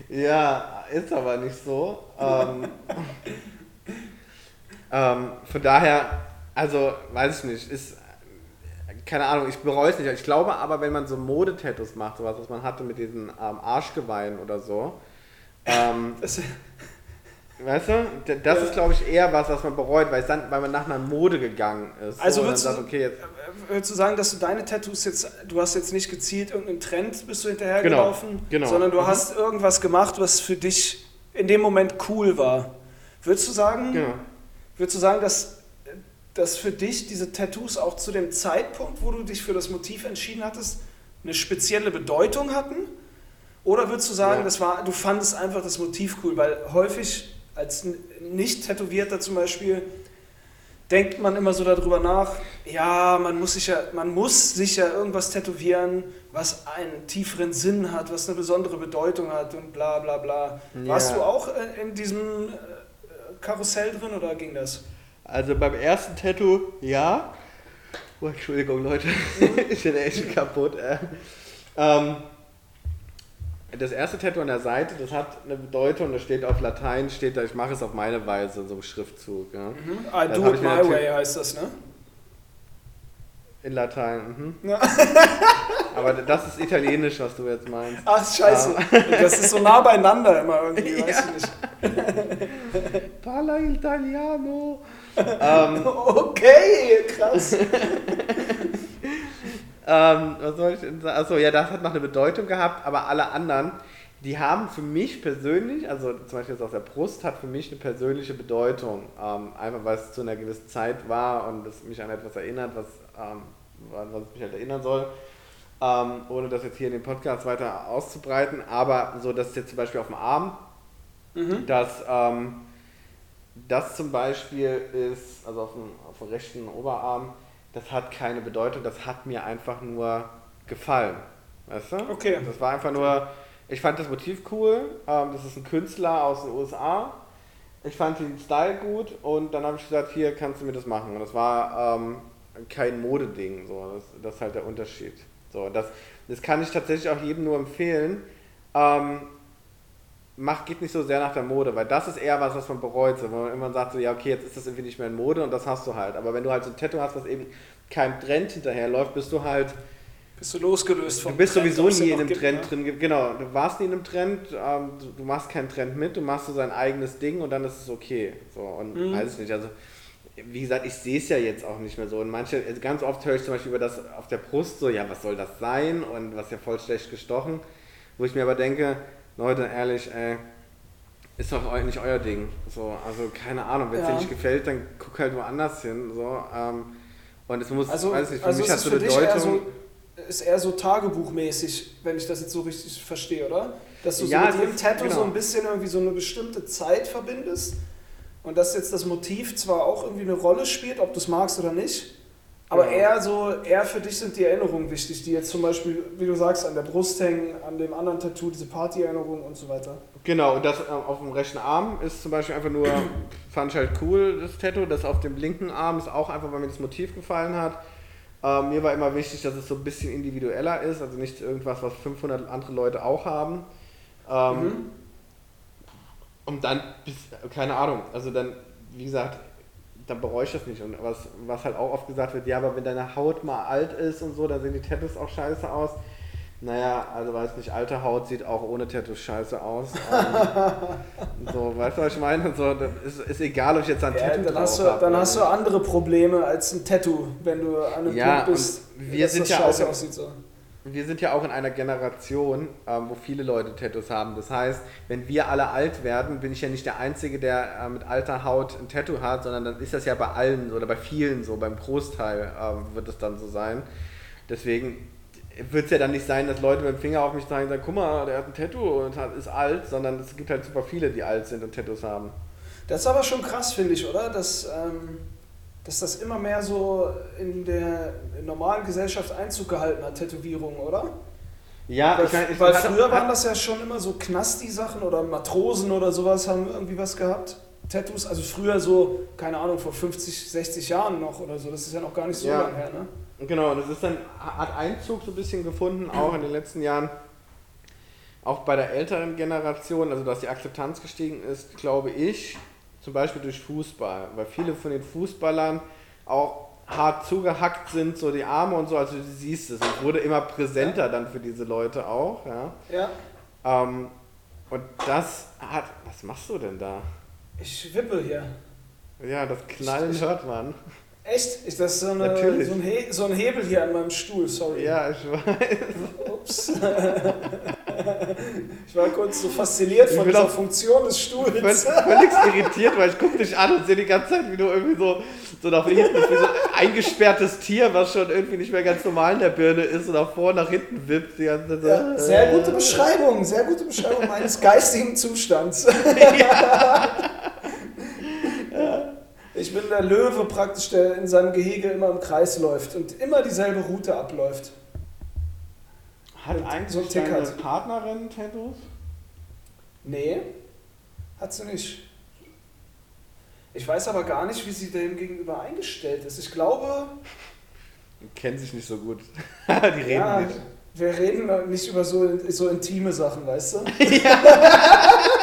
ja, ist aber nicht so. Ähm, <laughs> ähm, von daher, also, weiß ich nicht, ist keine Ahnung, ich bereue es nicht. Ich glaube aber, wenn man so Modetattoos macht, sowas, was man hatte mit diesen ähm, Arschgeweihen oder so, ähm, <laughs> weißt du, das ist glaube ich eher was, was man bereut, weil, dann, weil man nach einer Mode gegangen ist. Also so, würdest, sagt, okay, äh, würdest du sagen, dass du deine Tattoos jetzt, du hast jetzt nicht gezielt irgendeinen Trend bist du hinterhergelaufen, genau, genau. sondern du mhm. hast irgendwas gemacht, was für dich in dem Moment cool war. Würdest du sagen, genau. würdest du sagen, dass dass für dich diese Tattoos auch zu dem Zeitpunkt, wo du dich für das Motiv entschieden hattest, eine spezielle Bedeutung hatten? Oder würdest du sagen, ja. das war, du fandest einfach das Motiv cool? Weil häufig als Nicht-Tätowierter zum Beispiel denkt man immer so darüber nach, ja, man muss sich ja, man muss sich ja irgendwas tätowieren, was einen tieferen Sinn hat, was eine besondere Bedeutung hat und bla bla bla. Ja. Warst du auch äh, in diesem äh, Karussell drin oder ging das? Also beim ersten Tattoo, ja. Oh, Entschuldigung, Leute. <laughs> ich bin echt kaputt. Äh. Ähm, das erste Tattoo an der Seite, das hat eine Bedeutung, das steht auf Latein, steht da, ich mache es auf meine Weise, so ein Schriftzug. Ja. Mhm. I do it my way heißt das, ne? In Latein, mhm. Ja. <laughs> Aber das ist italienisch, was du jetzt meinst. Ach, scheiße. Ja. Das ist so nah beieinander immer <laughs> irgendwie, ja. weiß ich nicht. Parla Italiano. Ähm, <laughs> okay, krass. <laughs> ähm, was soll ich denn sagen? Achso, ja, das hat noch eine Bedeutung gehabt, aber alle anderen, die haben für mich persönlich, also zum Beispiel jetzt aus der Brust, hat für mich eine persönliche Bedeutung. Ähm, einfach weil es zu einer gewissen Zeit war und es mich an etwas erinnert, was, ähm, was mich halt erinnern soll. Ähm, ohne das jetzt hier in dem Podcast weiter auszubreiten, aber so, dass jetzt zum Beispiel auf dem Arm, mhm. dass ähm, das zum Beispiel ist, also auf dem, auf dem rechten Oberarm, das hat keine Bedeutung, das hat mir einfach nur gefallen. Weißt du? Okay. Das war einfach nur, ich fand das Motiv cool, ähm, das ist ein Künstler aus den USA. Ich fand den Style gut und dann habe ich gesagt, hier kannst du mir das machen. Und das war ähm, kein Modeding, so. Das, das ist halt der Unterschied. So, das, das kann ich tatsächlich auch jedem nur empfehlen. Ähm, macht, geht nicht so sehr nach der Mode, weil das ist eher was, was man bereut. So, wenn man immer sagt, so, ja, okay, jetzt ist das irgendwie nicht mehr in Mode und das hast du halt. Aber wenn du halt so ein Tattoo hast, was eben keinem Trend hinterherläuft, bist du halt. Bist du losgelöst vom Du bist Trend, sowieso nie in einem gibt, Trend ne? drin. Genau, du warst nie in einem Trend, ähm, du, machst keinen Trend mit, du machst so sein eigenes Ding und dann ist es okay. So, und mhm. weiß ich nicht, also wie gesagt, ich sehe es ja jetzt auch nicht mehr so. Und manche, also ganz oft höre ich zum Beispiel über das auf der Brust so, ja, was soll das sein? Und was ja voll schlecht gestochen. Wo ich mir aber denke, Leute, ehrlich, ey, ist doch nicht euer Ding. So, also keine Ahnung, wenn es Ja. dir nicht gefällt, dann guck halt woanders hin. So, ähm, und es muss, Also, weiß nicht, für also mich hat ist so eine dich eher Deutung. so, ist eher so tagebuchmäßig, wenn ich das jetzt so richtig verstehe, oder? Dass du Ja, so mit ist- Tattoo genau. so ein bisschen irgendwie so eine bestimmte Zeit verbindest und dass jetzt das Motiv zwar auch irgendwie eine Rolle spielt, ob du es magst oder nicht, aber Genau. eher so, eher für dich sind die Erinnerungen wichtig, die jetzt zum Beispiel, wie du sagst, an der Brust hängen, an dem anderen Tattoo, diese Partyerinnerungen und so weiter. Genau, und das äh, auf dem rechten Arm ist zum Beispiel einfach nur, <clears throat> fand ich halt cool, das Tattoo. Das auf dem linken Arm ist auch einfach, weil mir das Motiv gefallen hat. Ähm, mir war immer wichtig, dass es so ein bisschen individueller ist, also nicht irgendwas, was 500 andere Leute auch haben. Ähm, Mhm. Und dann, bis, keine Ahnung, also dann, wie gesagt, dann bereue ich das nicht. Und was, was halt auch oft gesagt wird, ja, aber wenn deine Haut mal alt ist und so, dann sehen die Tattoos auch scheiße aus. Naja, also weiß nicht, alte Haut sieht auch ohne Tattoos scheiße aus. <laughs> ähm, so, weißt du, was ich meine? So, das ist, ist egal, ob ich jetzt ein Ja, Tattoo dann hast, du, hab dann hast du andere Probleme als ein Tattoo, wenn du an einem Ja, Punkt bist, wir sind das ja scheiße auch- aussieht. So. Wir sind ja auch in einer Generation, ähm, wo viele Leute Tattoos haben. Das heißt, wenn wir alle alt werden, bin ich ja nicht der Einzige, der äh, mit alter Haut ein Tattoo hat, sondern dann ist das ja bei allen oder bei vielen so, beim Großteil ähm, wird es dann so sein. Deswegen wird es ja dann nicht sein, dass Leute mit dem Finger auf mich zeigen und sagen, guck mal, der hat ein Tattoo und hat, ist alt, sondern es gibt halt super viele, die alt sind und Tattoos haben. Das ist aber schon krass, finde ich, oder? Dass, ähm, dass das immer mehr so in der normalen Gesellschaft Einzug gehalten hat, Tätowierungen, oder? Ja, weil ich mein, ich weil früher waren das ja schon immer so Knasti-Sachen oder Matrosen oder sowas haben irgendwie was gehabt. Tattoos, also früher so, keine Ahnung, vor 50, 60 Jahren noch oder so. Das ist ja noch gar nicht so Ja. lange her, ne? Genau, und es ist dann, hat Einzug so ein bisschen gefunden, auch in den letzten Jahren, auch bei der älteren Generation, also dass die Akzeptanz gestiegen ist, glaube ich, zum Beispiel durch Fußball, weil viele von den Fußballern auch hart zugehackt sind, so die Arme und so, also du siehst es, es wurde immer präsenter dann für diese Leute auch, ja. Ja. Ähm, und das hat, was machst du denn da? Ich wippe hier. Ja, das Knallen hört man. Echt? Ist das so, eine, so, ein He so ein Hebel hier an meinem Stuhl? Sorry. Ja, ich weiß. Ups. ich war kurz so fasziniert Ich von dieser Funktion des Stuhls. völlig, völlig irritiert, weil ich gucke dich an und sehe die ganze Zeit, wie du irgendwie so, so nach hinten, wie so ein eingesperrtes Tier, was schon irgendwie nicht mehr ganz normal in der Birne ist und nach vor und nach hinten wippt. Die ganze Zeit Ja, sehr gute. Beschreibung, sehr gute Beschreibung meines geistigen Zustands. <laughs> Ich bin der Löwe praktisch, der in seinem Gehege immer im Kreis läuft und immer dieselbe Route abläuft. Hat So ein eigentlich Tick deine hat. Partnerin Tattoos? Nee, hat sie nicht. Ich weiß aber gar nicht, wie sie dem gegenüber eingestellt ist. Ich glaube, Die kennen sich nicht so gut. <laughs> die reden ja, nicht. wir reden nicht über so, so intime Sachen, weißt du? <laughs> <laughs>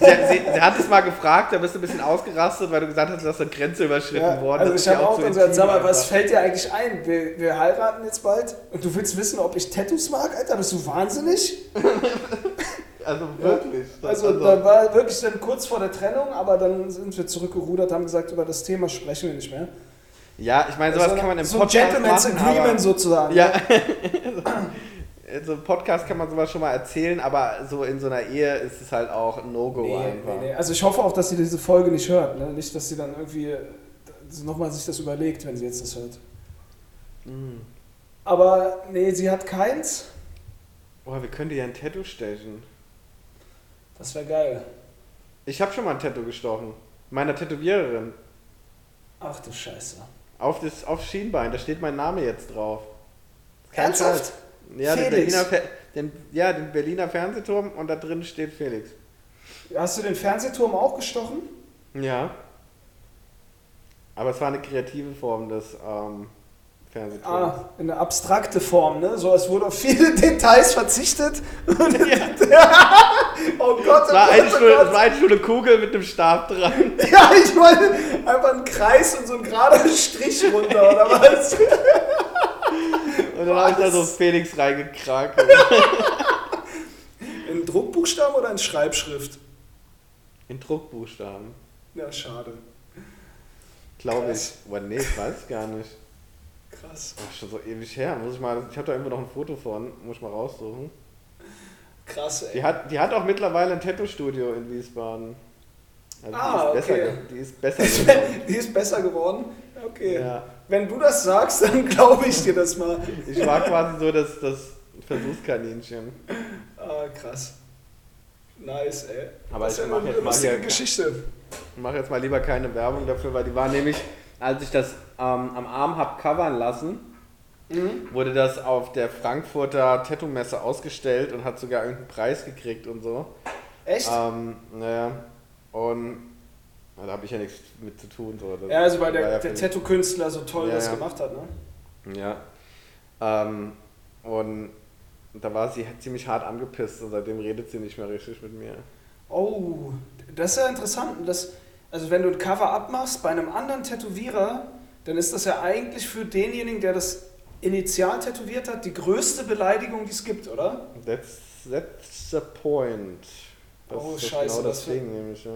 Sie, sie, sie hat es mal gefragt, da bist du ein bisschen ausgerastet, weil du gesagt hast, dass eine Grenze überschritten Ja, worden also Das ich ist habe ja auch so dann gesagt, sag mal, was fällt dir eigentlich ein? Wir, wir heiraten jetzt bald und du willst wissen, ob ich Tattoos mag, Alter? Bist du wahnsinnig? <laughs> Also wirklich. Also da war wirklich dann kurz vor der Trennung, aber dann sind wir zurückgerudert, haben gesagt, über das Thema sprechen wir nicht mehr. ja, ich meine, sowas so kann man im so ein Podcast Gentleman's machen, Agreement aber, sozusagen. Ja. <laughs> so im Podcast kann man sowas schon mal erzählen, aber so in so einer Ehe ist es halt auch ein No-Go Nee, einfach. nee, nee. Also ich hoffe auch, dass sie diese Folge nicht hört. Ne? Nicht, dass sie dann irgendwie nochmal sich das überlegt, wenn sie jetzt das hört. Mm. Aber nee, sie hat keins. Oh, wir können dir ja ein Tattoo stechen. Das wäre geil. Ich habe schon mal ein Tattoo gestochen. Meiner Tätowiererin. Ach du Scheiße. Auf das auf Schienbein, da steht mein Name jetzt drauf. Kein Ernsthaft? Scheiß. Ja, den? Berliner, den, ja, den Berliner Fernsehturm und da drin steht Felix. Hast du den Fernsehturm auch gestochen? Ja. Aber es war eine kreative Form des ähm, Fernsehturms. Ah, in eine abstrakte Form, ne? So, es wurde auf viele <laughs> Details verzichtet. <laughs> oh Gott, oh Es war, Gott, oh nur, es Gott. war eigentlich nur eine Kugel mit einem Stab dran. <laughs> Ja, ich wollte einfach einen Kreis und so einen gerader Strich runter, oder was? Und dann habe ich da so? Felix reingekrakt. In Druckbuchstaben oder in Schreibschrift? In Druckbuchstaben. Ja, schade. Glaube ich. Boah, nee, ich weiß gar nicht. Krass. Ach, schon so ewig her. Muss ich mal, ich habe da irgendwo noch ein Foto von, muss ich mal raussuchen. Krass, ey. Die hat, die hat auch mittlerweile ein Tattoo-Studio in Wiesbaden. Also Ah, die ist besser, okay. ge- die ist besser <laughs> geworden. Die ist besser geworden? Okay. Ja. Wenn du das sagst, dann <laughs> glaube ich dir das mal. Ich war quasi so das, das Versuchskaninchen. Ah, krass. Nice, ey. Aber das ich ja mach eine jetzt mal lustige hier- Geschichte. Ich mache jetzt mal lieber keine Werbung dafür, weil die war nämlich, als ich das ähm, am Arm hab covern lassen, Mhm. wurde das auf der Frankfurter Tattoo-Messe ausgestellt und hat sogar irgendeinen Preis gekriegt und so. Echt? Ähm, naja, und na, da habe ich ja nichts mit zu tun. So. Das ja, also weil der, ja der Tattoo-Künstler so toll Ja, das gemacht hat, ne? Ja. Ähm, und da war sie ziemlich hart angepisst und seitdem redet sie nicht mehr richtig mit mir. Oh, das ist ja interessant. Das, also wenn du ein Cover abmachst bei einem anderen Tätowierer, dann ist das ja eigentlich für denjenigen, der das initial tätowiert hat, die größte Beleidigung, die es gibt, oder? That's, that's the point. Das Oh, ist scheiße, genau das das Ding nämlich. Ja.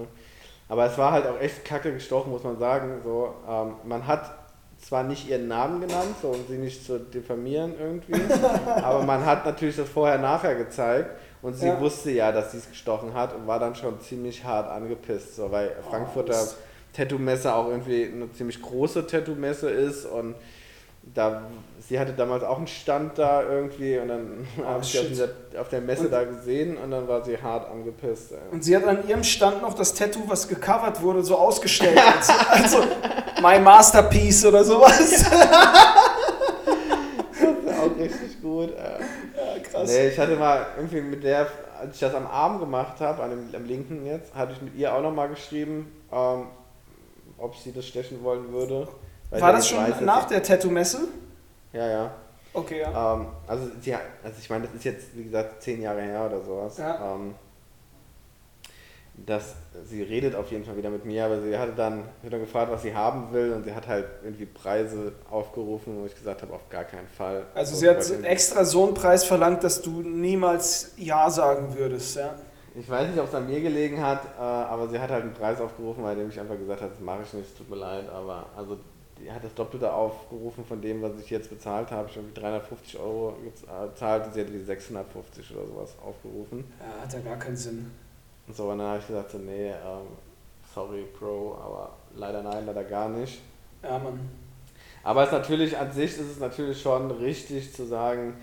Aber es war halt auch echt kacke gestochen, muss man sagen. So, ähm, man hat zwar nicht ihren Namen genannt, so, um sie nicht zu diffamieren irgendwie, <laughs> aber man hat natürlich das vorher-nachher gezeigt und sie Ja. wusste ja, dass sie es gestochen hat und war dann schon ziemlich hart angepisst, so, weil Frankfurter Oh, Tattoo-Messe auch irgendwie eine ziemlich große Tattoo-Messe ist und da, sie hatte damals auch einen Stand da irgendwie und dann <laughs> habe ich sie auf, dieser, auf der Messe Und- da gesehen und dann war sie hart angepisst. Ey. Und sie hat an ihrem Stand noch das Tattoo, was gecovert wurde, so ausgestellt. also, also My Masterpiece oder sowas. <laughs> Auch richtig gut. Ja, krass. Nee, ich hatte mal irgendwie mit der, als ich das am Arm gemacht habe, an dem, am linken jetzt, hatte ich mit ihr auch nochmal geschrieben, ähm, ob sie das stechen wollen würde. War das schon weiß, nach der Tattoo-Messe? Ja, ja. Okay, ja. Ähm, also, sie, also ich meine, das ist jetzt, wie gesagt, zehn Jahre her oder sowas. Ja. Ähm, dass sie redet auf jeden Fall wieder mit mir, aber sie hatte dann, ich dann gefragt, was sie haben will und sie hat halt irgendwie Preise aufgerufen, wo ich gesagt habe, auf gar keinen Fall. Also sie hat extra so einen Preis verlangt, dass du niemals Ja sagen würdest, ja. Ich weiß nicht, ob es an mir gelegen hat, äh, aber sie hat halt einen Preis aufgerufen, bei dem ich einfach gesagt habe, das mache ich nicht, es tut mir leid, aber also hat das Doppelte aufgerufen von dem, was ich jetzt bezahlt habe. Ich habe 350 Euro gezahlt und sie hat die 650 oder sowas aufgerufen. Ja, hat ja gar keinen Sinn. Und so, und dann habe ich gesagt, so, nee, ähm, sorry, Bro, aber leider nein, leider gar nicht. Ja, Mann. Aber es ist natürlich, an sich ist es natürlich schon richtig zu sagen,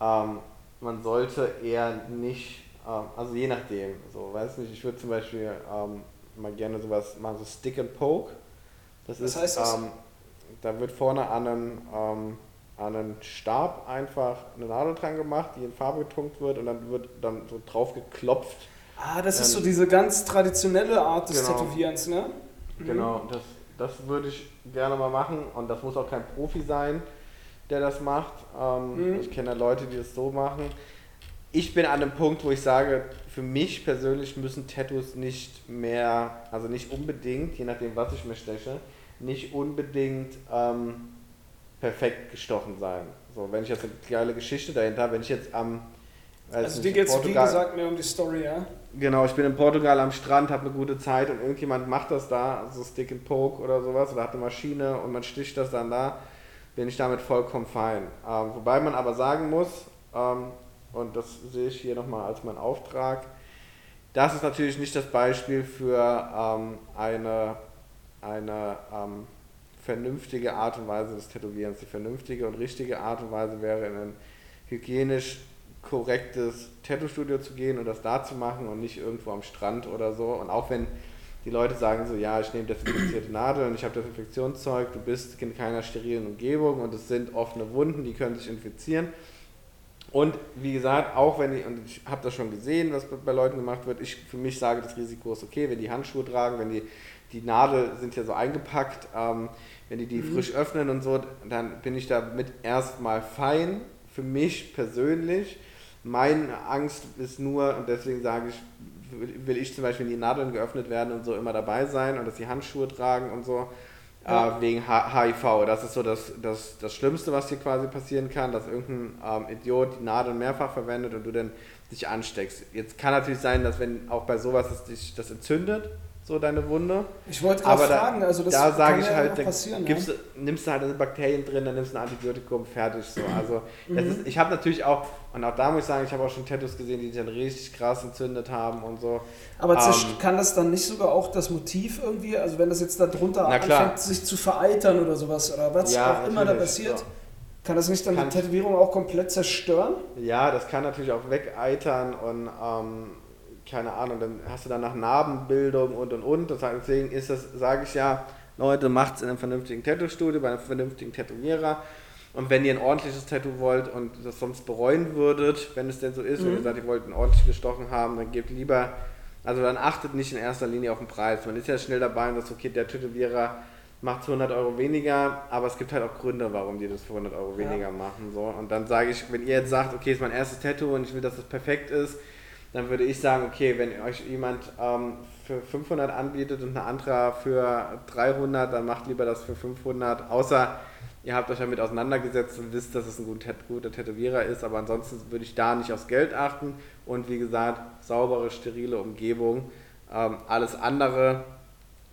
ähm, man sollte eher nicht, ähm, also je nachdem, so, weiß nicht, ich würde zum Beispiel ähm, mal gerne sowas machen, so Stick and Poke. Das Was ist, heißt das? Ähm, da wird vorne an einen, ähm, an einen Stab einfach eine Nadel dran gemacht, die in Farbe getunkt wird und dann wird dann so drauf geklopft. Ah, das ist Ähm, so diese ganz traditionelle Art des genau. Tätowierens, ne? Mhm. Genau, das, das würde ich gerne mal machen und das muss auch kein Profi sein, der das macht. Ähm, Mhm. Ich kenne ja Leute, die das so machen. Ich bin an dem Punkt, wo ich sage, für mich persönlich müssen Tattoos nicht mehr, also nicht unbedingt, je nachdem, was ich mir steche, nicht unbedingt ähm, perfekt gestochen sein. So, wenn ich jetzt eine geile Geschichte dahinter habe, wenn ich jetzt am Also dir geht es wie gesagt mehr um die Story, ja? Genau, ich bin in Portugal am Strand, habe eine gute Zeit und irgendjemand macht das da, so Stick and Poke oder sowas, oder hat eine Maschine und man sticht das dann da, bin ich damit vollkommen fein. Ähm, wobei man aber sagen muss, ähm, und das sehe ich hier nochmal als mein Auftrag, das ist natürlich nicht das Beispiel für ähm, eine, eine ähm, vernünftige Art und Weise des Tätowierens. Die vernünftige und richtige Art und Weise wäre in ein hygienisch korrektes Tattoo-Studio zu gehen und das da zu machen und nicht irgendwo am Strand oder so. Und auch wenn die Leute sagen so, ja, ich nehme desinfizierte Nadeln, ich habe Desinfektionszeug, du bist in keiner sterilen Umgebung und es sind offene Wunden, die können sich infizieren. Und wie gesagt, auch wenn ich, und ich habe das schon gesehen, was bei Leuten gemacht wird, ich für mich sage, das Risiko ist okay, wenn die Handschuhe tragen, wenn die, die Nadel sind ja so eingepackt, ähm, wenn die die Mhm. frisch öffnen und so, dann bin ich damit erstmal fein, für mich persönlich. Meine Angst ist nur, und deswegen sage ich, will ich zum Beispiel, wenn die Nadeln geöffnet werden und so immer dabei sein und dass die Handschuhe tragen und so, Ja. äh, wegen H HIV. Das ist so das, das, das Schlimmste, was hier quasi passieren kann, dass irgendein ähm, Idiot die Nadeln mehrfach verwendet und du dann dich ansteckst. Jetzt kann natürlich sein, dass wenn auch bei sowas es dich das entzündet, so deine Wunde. Ich wollte gerade Aber fragen, da, also das da sage kann ich ja halt, auch da passieren. gibst, ja. du- nimmst du halt eine Bakterien drin, dann nimmst du ein Antibiotikum, fertig so. Also Mhm. ist, ich habe natürlich auch, und auch da muss ich sagen, ich habe auch schon Tattoos gesehen, die sich dann richtig krass entzündet haben und so. Aber ähm, kann das dann nicht sogar auch das Motiv irgendwie, also wenn das jetzt da drunter anfängt, sich zu vereitern oder sowas, oder was Ja, auch immer da passiert, so. kann das nicht dann Kann- die Tätowierung auch komplett zerstören? Ja, das kann natürlich auch wegeitern und ähm, keine Ahnung, dann hast du danach Narbenbildung und und und. Deswegen ist das, sage ich ja, Leute, macht es in einem vernünftigen Tattoo-Studio, bei einem vernünftigen Tätowierer. Und wenn ihr ein ordentliches Tattoo wollt und das sonst bereuen würdet, wenn es denn so ist, wenn Mhm. ihr sagt, ihr wollt ein ordentlich gestochen haben, dann gebt lieber, also dann achtet nicht in erster Linie auf den Preis. Man ist ja schnell dabei und sagt, okay, der Tätowierer macht 100 Euro weniger, aber es gibt halt auch Gründe, warum die das für 100 Euro Ja. weniger machen. So. Und dann sage ich, wenn ihr jetzt sagt, okay, ist mein erstes Tattoo und ich will, dass das perfekt ist, dann würde ich sagen, okay, wenn euch jemand ähm, für 500 anbietet und ein anderer für 300, dann macht lieber das für 500, außer ihr habt euch damit auseinandergesetzt und wisst, dass es ein guter, Tätowierer ist, aber ansonsten würde ich da nicht aufs Geld achten und wie gesagt, saubere, sterile Umgebung. Ähm, alles andere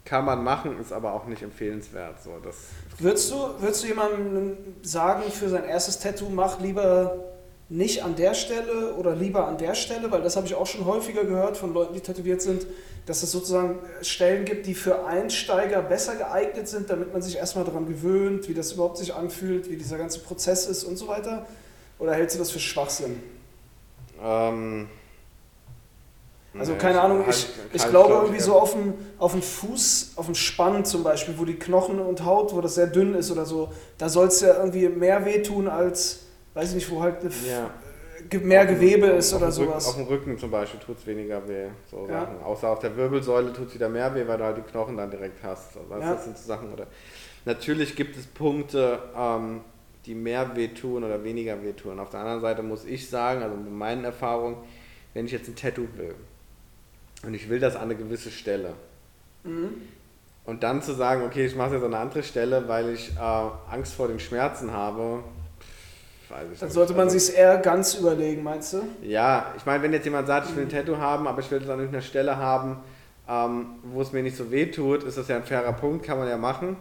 kann man machen, ist aber auch nicht empfehlenswert. So, das Würdest du, würdest du jemandem sagen, für sein erstes Tattoo, mach lieber nicht an der Stelle oder lieber an der Stelle, weil das habe ich auch schon häufiger gehört von Leuten, die tätowiert sind, dass es sozusagen Stellen gibt, die für Einsteiger besser geeignet sind, damit man sich erstmal daran gewöhnt, wie das überhaupt sich anfühlt, wie dieser ganze Prozess ist und so weiter? Oder hältst du das für Schwachsinn? Ähm, Also nee, keine Ahnung, ich, ich glaube glaub irgendwie ja. so auf dem, auf dem Fuß, auf dem Spann zum Beispiel, wo die Knochen und Haut, wo das sehr dünn ist oder so, da soll es ja irgendwie mehr wehtun als, weiß ich nicht, wo halt Ja. mehr Auf dem- Gewebe auf- ist oder dem Rücken, sowas. Auf dem Rücken zum Beispiel tut es weniger weh. So Ja. Sachen. Außer auf der Wirbelsäule tut es wieder mehr weh, weil du halt die Knochen dann direkt hast. Also das Ja. sind so Sachen. Oder Natürlich gibt es Punkte, ähm, die mehr wehtun oder weniger wehtun. Auf der anderen Seite muss ich sagen, also mit meinen Erfahrungen, wenn ich jetzt ein Tattoo will und ich will das an eine gewisse Stelle, Mhm. und dann zu sagen, okay, ich mache es jetzt an eine andere Stelle, weil ich äh, Angst vor den Schmerzen habe, weiß ich Dann nicht. sollte man Also- sich eher ganz überlegen, meinst du? Ja, ich meine, wenn jetzt jemand sagt, ich will ein. Tattoo haben, aber ich will es an irgendeiner Stelle haben, ähm, wo es mir nicht so weh tut, ist das ja ein fairer Punkt, kann man ja machen.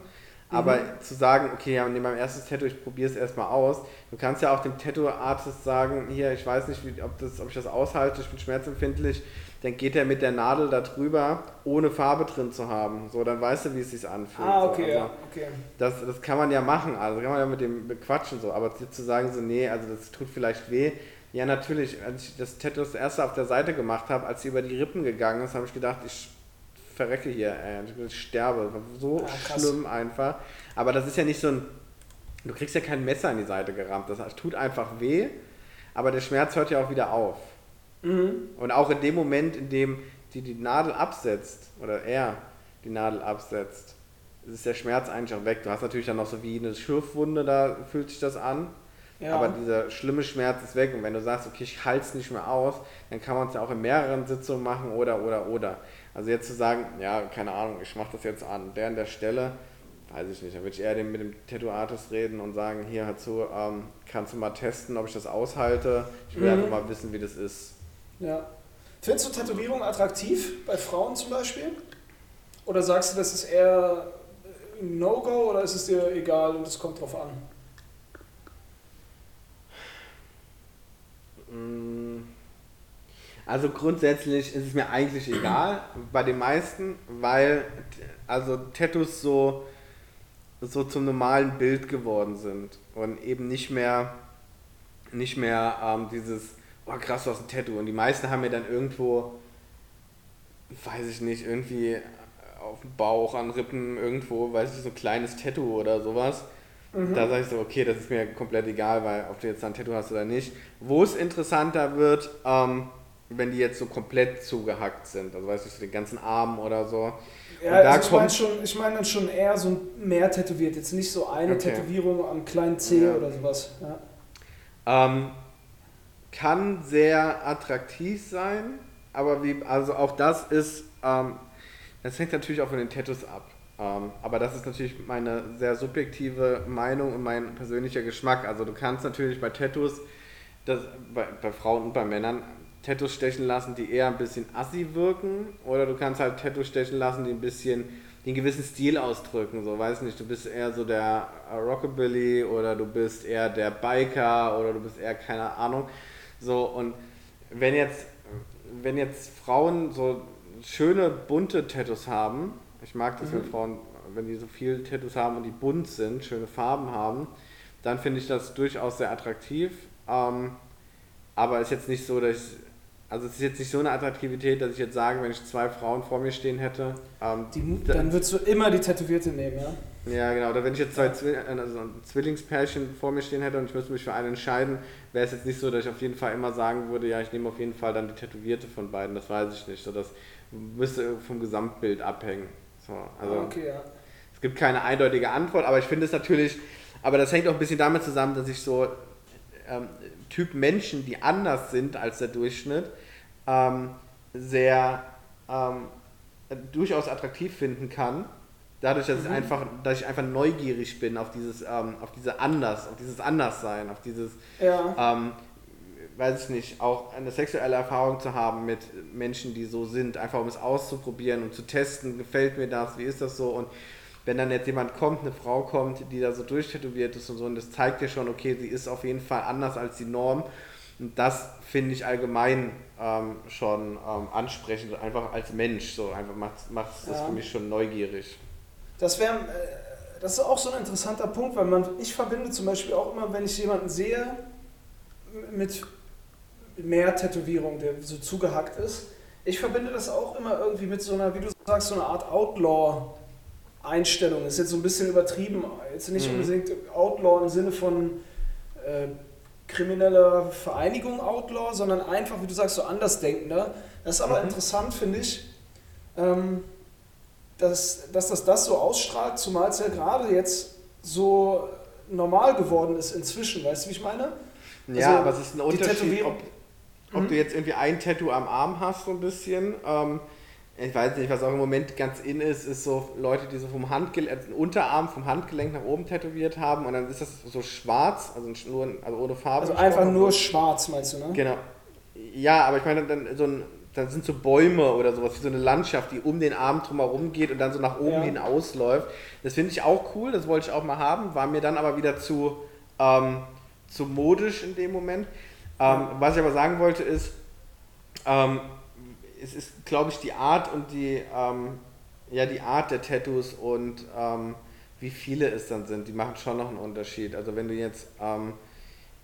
Aber Mhm. zu sagen, okay, ja, neben meinem erstes Tattoo, ich probiere es erstmal aus. Du kannst ja auch dem Tattoo-Artist sagen, hier, ich weiß nicht, wie, ob, das, ob ich das aushalte, ich bin schmerzempfindlich. Dann geht er mit der Nadel da drüber, ohne Farbe drin zu haben. So, dann weißt du, wie es sich anfühlt. Ah, So, okay, also, ja, okay. das, das kann man ja machen, also kann man ja mit dem bequatschen so, aber zu sagen so, nee, also das tut vielleicht weh. Ja, natürlich, als ich das Tattoo das erste auf der Seite gemacht habe, als sie über die Rippen gegangen ist, habe ich gedacht, ich verrecke hier, ey, ich sterbe. So Ah, schlimm einfach. Aber das ist ja nicht so ein, du kriegst ja kein Messer in die Seite gerammt, das tut einfach weh, aber der Schmerz hört ja auch wieder auf. Mhm. Und auch in dem Moment, in dem die die Nadel absetzt, oder er die Nadel absetzt, ist der Schmerz eigentlich auch weg. Du hast natürlich dann noch so wie eine Schürfwunde, da fühlt sich das an. Ja. Aber dieser schlimme Schmerz ist weg. Und wenn du sagst, okay, ich halte es nicht mehr aus, dann kann man es ja auch in mehreren Sitzungen machen oder, oder, oder. Also jetzt zu sagen, ja, keine Ahnung, ich mache das jetzt an der an der Stelle, weiß ich nicht. Dann würde ich eher mit dem Tattoo-Artist reden und sagen, hier, hör zu, ähm, kannst du mal testen, ob ich das aushalte. Ich will Mhm. einfach mal wissen, wie das ist. ja. Findest du Tätowierung attraktiv bei Frauen zum Beispiel? Oder sagst du, das ist eher ein No-Go oder ist es dir egal und es kommt drauf an? Also grundsätzlich ist es mir eigentlich egal bei den meisten, weil also Tattoos so, so zum normalen Bild geworden sind und eben nicht mehr nicht mehr ähm, dieses oh krass du hast ein Tattoo und die meisten haben mir dann irgendwo weiß ich nicht irgendwie auf dem Bauch an Rippen irgendwo weiß ich so ein kleines Tattoo oder sowas Mhm. da sage ich so, okay, das ist mir komplett egal, weil ob du jetzt ein Tattoo hast oder nicht. Wo es interessanter wird, ähm, wenn die jetzt so komplett zugehackt sind, also weißt du, so den ganzen Arm oder so. Ja, also ich meine schon, ich meine dann schon eher so mehr tätowiert, jetzt nicht so eine Okay. Tätowierung am kleinen Zeh Ja. oder sowas. Ja. Ähm, kann sehr attraktiv sein, aber wie, also auch das ist, ähm, das hängt natürlich auch von den Tattoos ab. Ähm, aber das ist natürlich meine sehr subjektive Meinung und mein persönlicher Geschmack. Also du kannst natürlich bei Tattoos, das, bei, bei Frauen und bei Männern, Tattoos stechen lassen, die eher ein bisschen assi wirken, oder du kannst halt Tattoos stechen lassen, die ein bisschen den gewissen Stil ausdrücken. So, weiß nicht, du bist eher so der Rockabilly oder du bist eher der Biker oder du bist eher keine Ahnung. So, und wenn jetzt, wenn jetzt Frauen so schöne bunte Tattoos haben, ich mag das, mhm. wenn Frauen, wenn die so viele Tattoos haben und die bunt sind, schöne Farben haben, dann finde ich das durchaus sehr attraktiv. Ähm, aber es ist jetzt nicht so, dass ich, also es ist jetzt nicht so eine Attraktivität, dass ich jetzt sage, wenn ich zwei Frauen vor mir stehen hätte. Ähm, die, dann würdest du immer die Tätowierte nehmen, ja? Ja, genau. Oder wenn ich jetzt zwei Zwill also ein Zwillingspärchen vor mir stehen hätte und ich müsste mich für einen entscheiden, wäre es jetzt nicht so, dass ich auf jeden Fall immer sagen würde, ja, ich nehme auf jeden Fall dann die Tätowierte von beiden. Das weiß ich nicht. So, das müsste vom Gesamtbild abhängen. So, also ah, okay, ja. Es gibt keine eindeutige Antwort, aber ich finde es natürlich, aber das hängt auch ein bisschen damit zusammen, dass ich so ähm, Typ Menschen, die anders sind als der Durchschnitt, ähm, sehr ähm, durchaus attraktiv finden kann. Dadurch, dass, mhm. ich einfach, dass ich einfach neugierig bin auf dieses, ähm, auf diese Anders, auf dieses Anderssein, auf dieses, ja. ähm, weiß ich nicht, auch eine sexuelle Erfahrung zu haben mit Menschen, die so sind, einfach um es auszuprobieren und zu testen, gefällt mir das, wie ist das so und wenn dann jetzt jemand kommt, eine Frau kommt, die da so durchtätowiert ist und so, und das zeigt dir schon, okay, sie ist auf jeden Fall anders als die Norm. Und das finde ich allgemein ähm, schon ähm, ansprechend, einfach als Mensch. So einfach macht es ja. für mich schon neugierig. Das wäre, äh, das ist auch so ein interessanter Punkt, weil man, ich verbinde zum Beispiel auch immer, wenn ich jemanden sehe mit mehr Tätowierung, der so zugehackt ist, ich verbinde das auch immer irgendwie mit so einer, wie du sagst, so einer Art Outlaw. Einstellung. Ist jetzt so ein bisschen übertrieben. Jetzt nicht mhm. unbedingt Outlaw im Sinne von äh, krimineller Vereinigung Outlaw, sondern einfach, wie du sagst, so Andersdenkender. Das ist aber mhm. interessant, finde ich, ähm, dass, dass das das so ausstrahlt, zumal es ja gerade jetzt so normal geworden ist inzwischen. Weißt du, wie ich meine? Ja, also, aber es ist ein Unterschied, ob, ob mhm. du jetzt irgendwie ein Tattoo am Arm hast, so ein bisschen. Ähm, ich weiß nicht, was auch im Moment ganz in ist, ist so Leute, die so vom Handgelenk, den Unterarm vom Handgelenk nach oben tätowiert haben und dann ist das so schwarz, also, nur, also ohne Farbe. Also einfach nur schwarz, meinst du, ne? Genau. Ja, aber ich meine, dann, so ein, dann sind so Bäume oder sowas, wie so eine Landschaft, die um den Arm drumherum geht und dann so nach oben ja. hin ausläuft. Das finde ich auch cool, das wollte ich auch mal haben, war mir dann aber wieder zu, ähm, zu modisch in dem Moment. Ähm, was ich aber sagen wollte ist, ähm, es ist, glaube ich, die Art und die, ähm, ja, die Art der Tattoos und ähm, wie viele es dann sind, die machen schon noch einen Unterschied. Also wenn du jetzt ähm,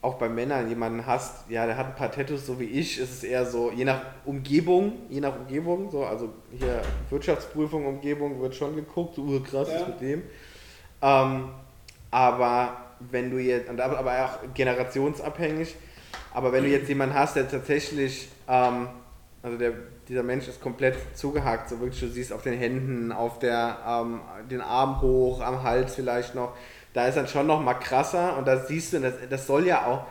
auch bei Männern jemanden hast, ja, der hat ein paar Tattoos, so wie ich, ist es eher so, je nach Umgebung, je nach Umgebung, so, also hier Wirtschaftsprüfung, Umgebung wird schon geguckt, so krass ja. ist mit dem. Ähm, aber wenn du jetzt, aber auch generationsabhängig, aber wenn du jetzt jemanden hast, der tatsächlich, ähm, also der dieser Mensch ist komplett zugehackt, so wirklich, du siehst auf den Händen, auf der, ähm, den Arm hoch, am Hals vielleicht noch, da ist dann schon noch mal krasser und da siehst du, das, das soll ja auch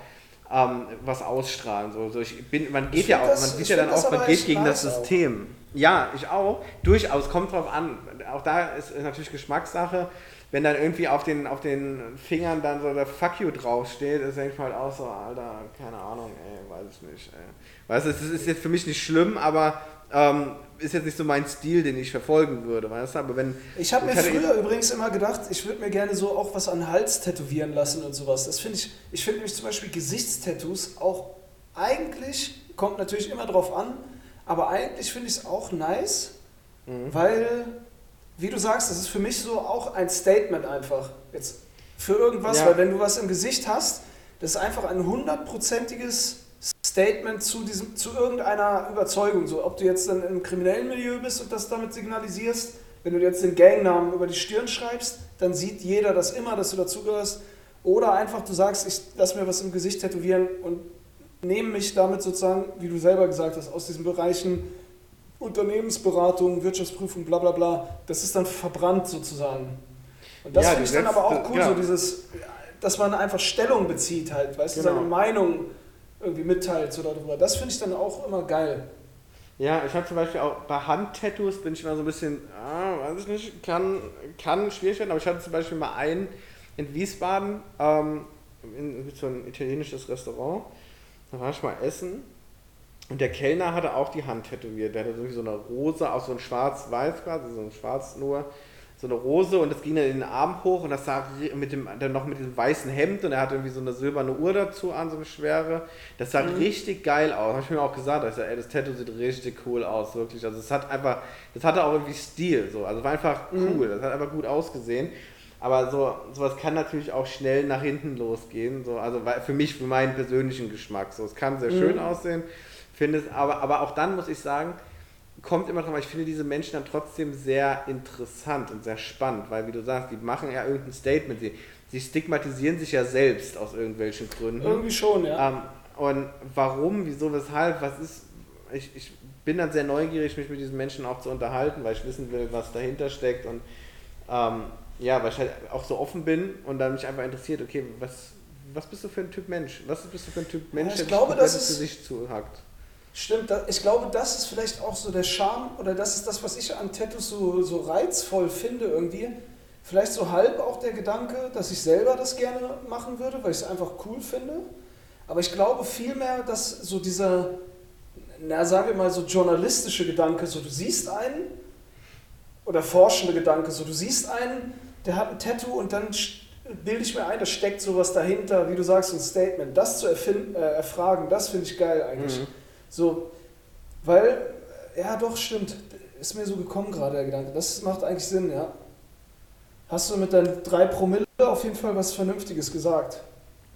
ähm, was ausstrahlen. So, so ich bin, man geht ich ja auch, das, man sieht ja dann auch, man geht gegen das System. Auch. Ja, ich auch, durchaus, kommt drauf an. Auch da ist, ist natürlich Geschmackssache wenn dann irgendwie auf den, auf den Fingern dann so der Fuck you draufsteht, ist denkt man halt auch so, Alter, keine Ahnung, ey, weiß ich nicht. Ey. Weißt du, es ist jetzt für mich nicht schlimm, aber ähm, ist jetzt nicht so mein Stil, den ich verfolgen würde, weißt du? Aber wenn. Ich habe mir früher übrigens immer gedacht, ich würde mir gerne so auch was an den Hals tätowieren lassen und sowas. Das finde ich, ich finde nämlich zum Beispiel Gesichtstattoos auch eigentlich, kommt natürlich immer drauf an, aber eigentlich finde ich es auch nice, mhm. weil wie du sagst, das ist für mich so auch ein Statement einfach. Jetzt für irgendwas, ja. weil wenn du was im Gesicht hast, das ist einfach ein hundertprozentiges Statement zu, diesem, zu irgendeiner Überzeugung. So, ob du jetzt dann im kriminellen Milieu bist und das damit signalisierst, wenn du jetzt den Gangnamen über die Stirn schreibst, dann sieht jeder das immer, dass du dazugehörst. Oder einfach du sagst, ich lass mir was im Gesicht tätowieren und nehme mich damit sozusagen, wie du selber gesagt hast, aus diesen Bereichen Unternehmensberatung, Wirtschaftsprüfung, bla bla bla, das ist dann verbrannt sozusagen. Und das ja, finde ich dann aber auch cool, ja. so dieses, dass man einfach Stellung bezieht halt, weißt genau. du, seine Meinung irgendwie mitteilt so darüber. Das finde ich dann auch immer geil. Ja, ich habe zum Beispiel auch bei Handtattoos bin ich immer so ein bisschen, ah, weiß ich nicht, kann, kann schwierig werden, aber ich hatte zum Beispiel mal einen in Wiesbaden, ähm, in, in so ein italienisches Restaurant, da war ich mal essen Und der Kellner hatte auch die Hand tätowiert. Der hatte irgendwie so eine Rose, auch so ein schwarz-weiß quasi, so ein schwarz nur, so eine Rose und das ging dann in den Arm hoch und das sah mit dem, dann noch mit dem weißen Hemd und er hatte irgendwie so eine silberne Uhr dazu an, so eine schwere. Das sah mhm. richtig geil aus. Habe ich mir auch gesagt. Ich sag, ey, das Tattoo sieht richtig cool aus, wirklich. Also es hat einfach, das hatte auch irgendwie Stil, so. Also war einfach mhm. cool. Mhm. Das hat einfach gut ausgesehen. Aber so, sowas kann natürlich auch schnell nach hinten losgehen. So, also für mich, für meinen persönlichen Geschmack. So, es kann sehr mhm. schön aussehen, finde es, aber, aber auch dann muss ich sagen, kommt immer drauf, ich finde diese Menschen dann trotzdem sehr interessant und sehr spannend, weil wie du sagst, die machen ja irgendein Statement, sie, sie stigmatisieren sich ja selbst aus irgendwelchen Gründen. Irgendwie schon, ja. Ähm, und warum, wieso, weshalb, was ist, ich, ich bin dann sehr neugierig, mich mit diesen Menschen auch zu unterhalten, weil ich wissen will, was dahinter steckt und ähm, ja, weil ich halt auch so offen bin und dann mich einfach interessiert, okay, was, was bist du für ein Typ Mensch? Was bist du für ein Typ Mensch, ja, ich der glaube, das ist, Gesicht zuhackt? Stimmt, ich glaube, das ist vielleicht auch so der Charme oder das ist das, was ich an Tattoos so, so reizvoll finde irgendwie. Vielleicht so halb auch der Gedanke, dass ich selber das gerne machen würde, weil ich es einfach cool finde. Aber ich glaube vielmehr, dass so dieser, na sagen wir mal so journalistische Gedanke, so du siehst einen, oder forschende Gedanke, so du siehst einen, der hat ein Tattoo und dann bilde ich mir ein, da steckt sowas dahinter, wie du sagst, ein Statement. Das zu erfinden, äh, erfragen, das finde ich geil eigentlich. Mhm. So, weil, ja doch, stimmt, ist mir so gekommen gerade der Gedanke. Das macht eigentlich Sinn, ja. Hast du mit deinen drei Promille auf jeden Fall was Vernünftiges gesagt.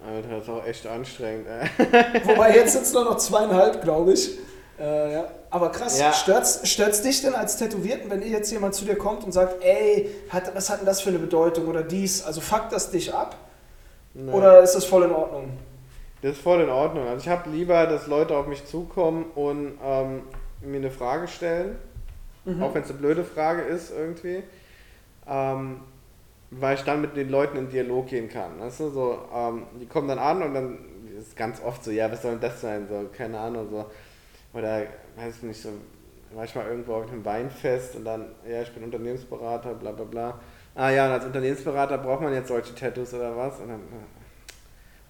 Alter, das ist auch echt anstrengend, ey. <laughs> Wobei jetzt sind es nur noch zweieinhalb, glaube ich. Äh, ja. Aber krass, ja. stört's, stört's dich denn als Tätowierten, wenn jetzt jemand zu dir kommt und sagt, ey, hat, was hat denn das für eine Bedeutung oder dies? Also fuckt das dich ab? Nee. Oder ist das voll in Ordnung? Das ist voll in Ordnung. Also ich habe lieber, dass Leute auf mich zukommen und ähm, mir eine Frage stellen, mhm. auch wenn es eine blöde Frage ist irgendwie, ähm, weil ich dann mit den Leuten in Dialog gehen kann. Weißt du? so, ähm, die kommen dann an und dann ist ganz oft so, ja, was soll denn das sein? So, keine Ahnung, so. Oder, weiß ich nicht, so, manchmal irgendwo auf einem Weinfest und dann, ja, ich bin Unternehmensberater, bla bla bla. Ah ja, und als Unternehmensberater braucht man jetzt solche Tattoos oder was? Und dann,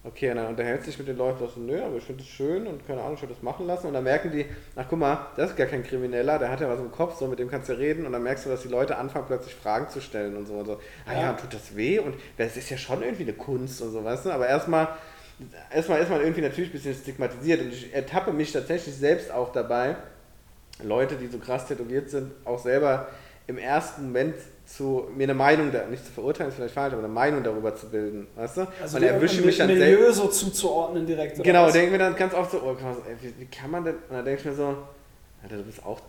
Okay, und dann unterhält sich mit den Leuten so, nö, aber ich finde es schön und keine Ahnung, ich würde das machen lassen. Und dann merken die, ach guck mal, das ist gar kein Krimineller, der hat ja was im Kopf, so mit dem kannst du reden. Und dann merkst du, dass die Leute anfangen plötzlich Fragen zu stellen und so und so. Ah ja, ja tut das weh? Und das ist ja schon irgendwie eine Kunst und so, weißt du? Aber erstmal, erstmal ist man irgendwie natürlich ein bisschen stigmatisiert. Und ich ertappe mich tatsächlich selbst auch dabei, Leute, die so krass tätowiert sind, auch selber im ersten Moment zu, mir eine Meinung, da, nicht zu verurteilen, ist vielleicht falsch, aber eine Meinung darüber zu bilden, weißt du? Also und erwische mich dann Milieu selbst, so zuzuordnen direkt. Genau, denke mir dann ganz oft so, oh krass, ey, wie, wie, kann man denn, und dann denke ich mir so, Alter, du bist auch,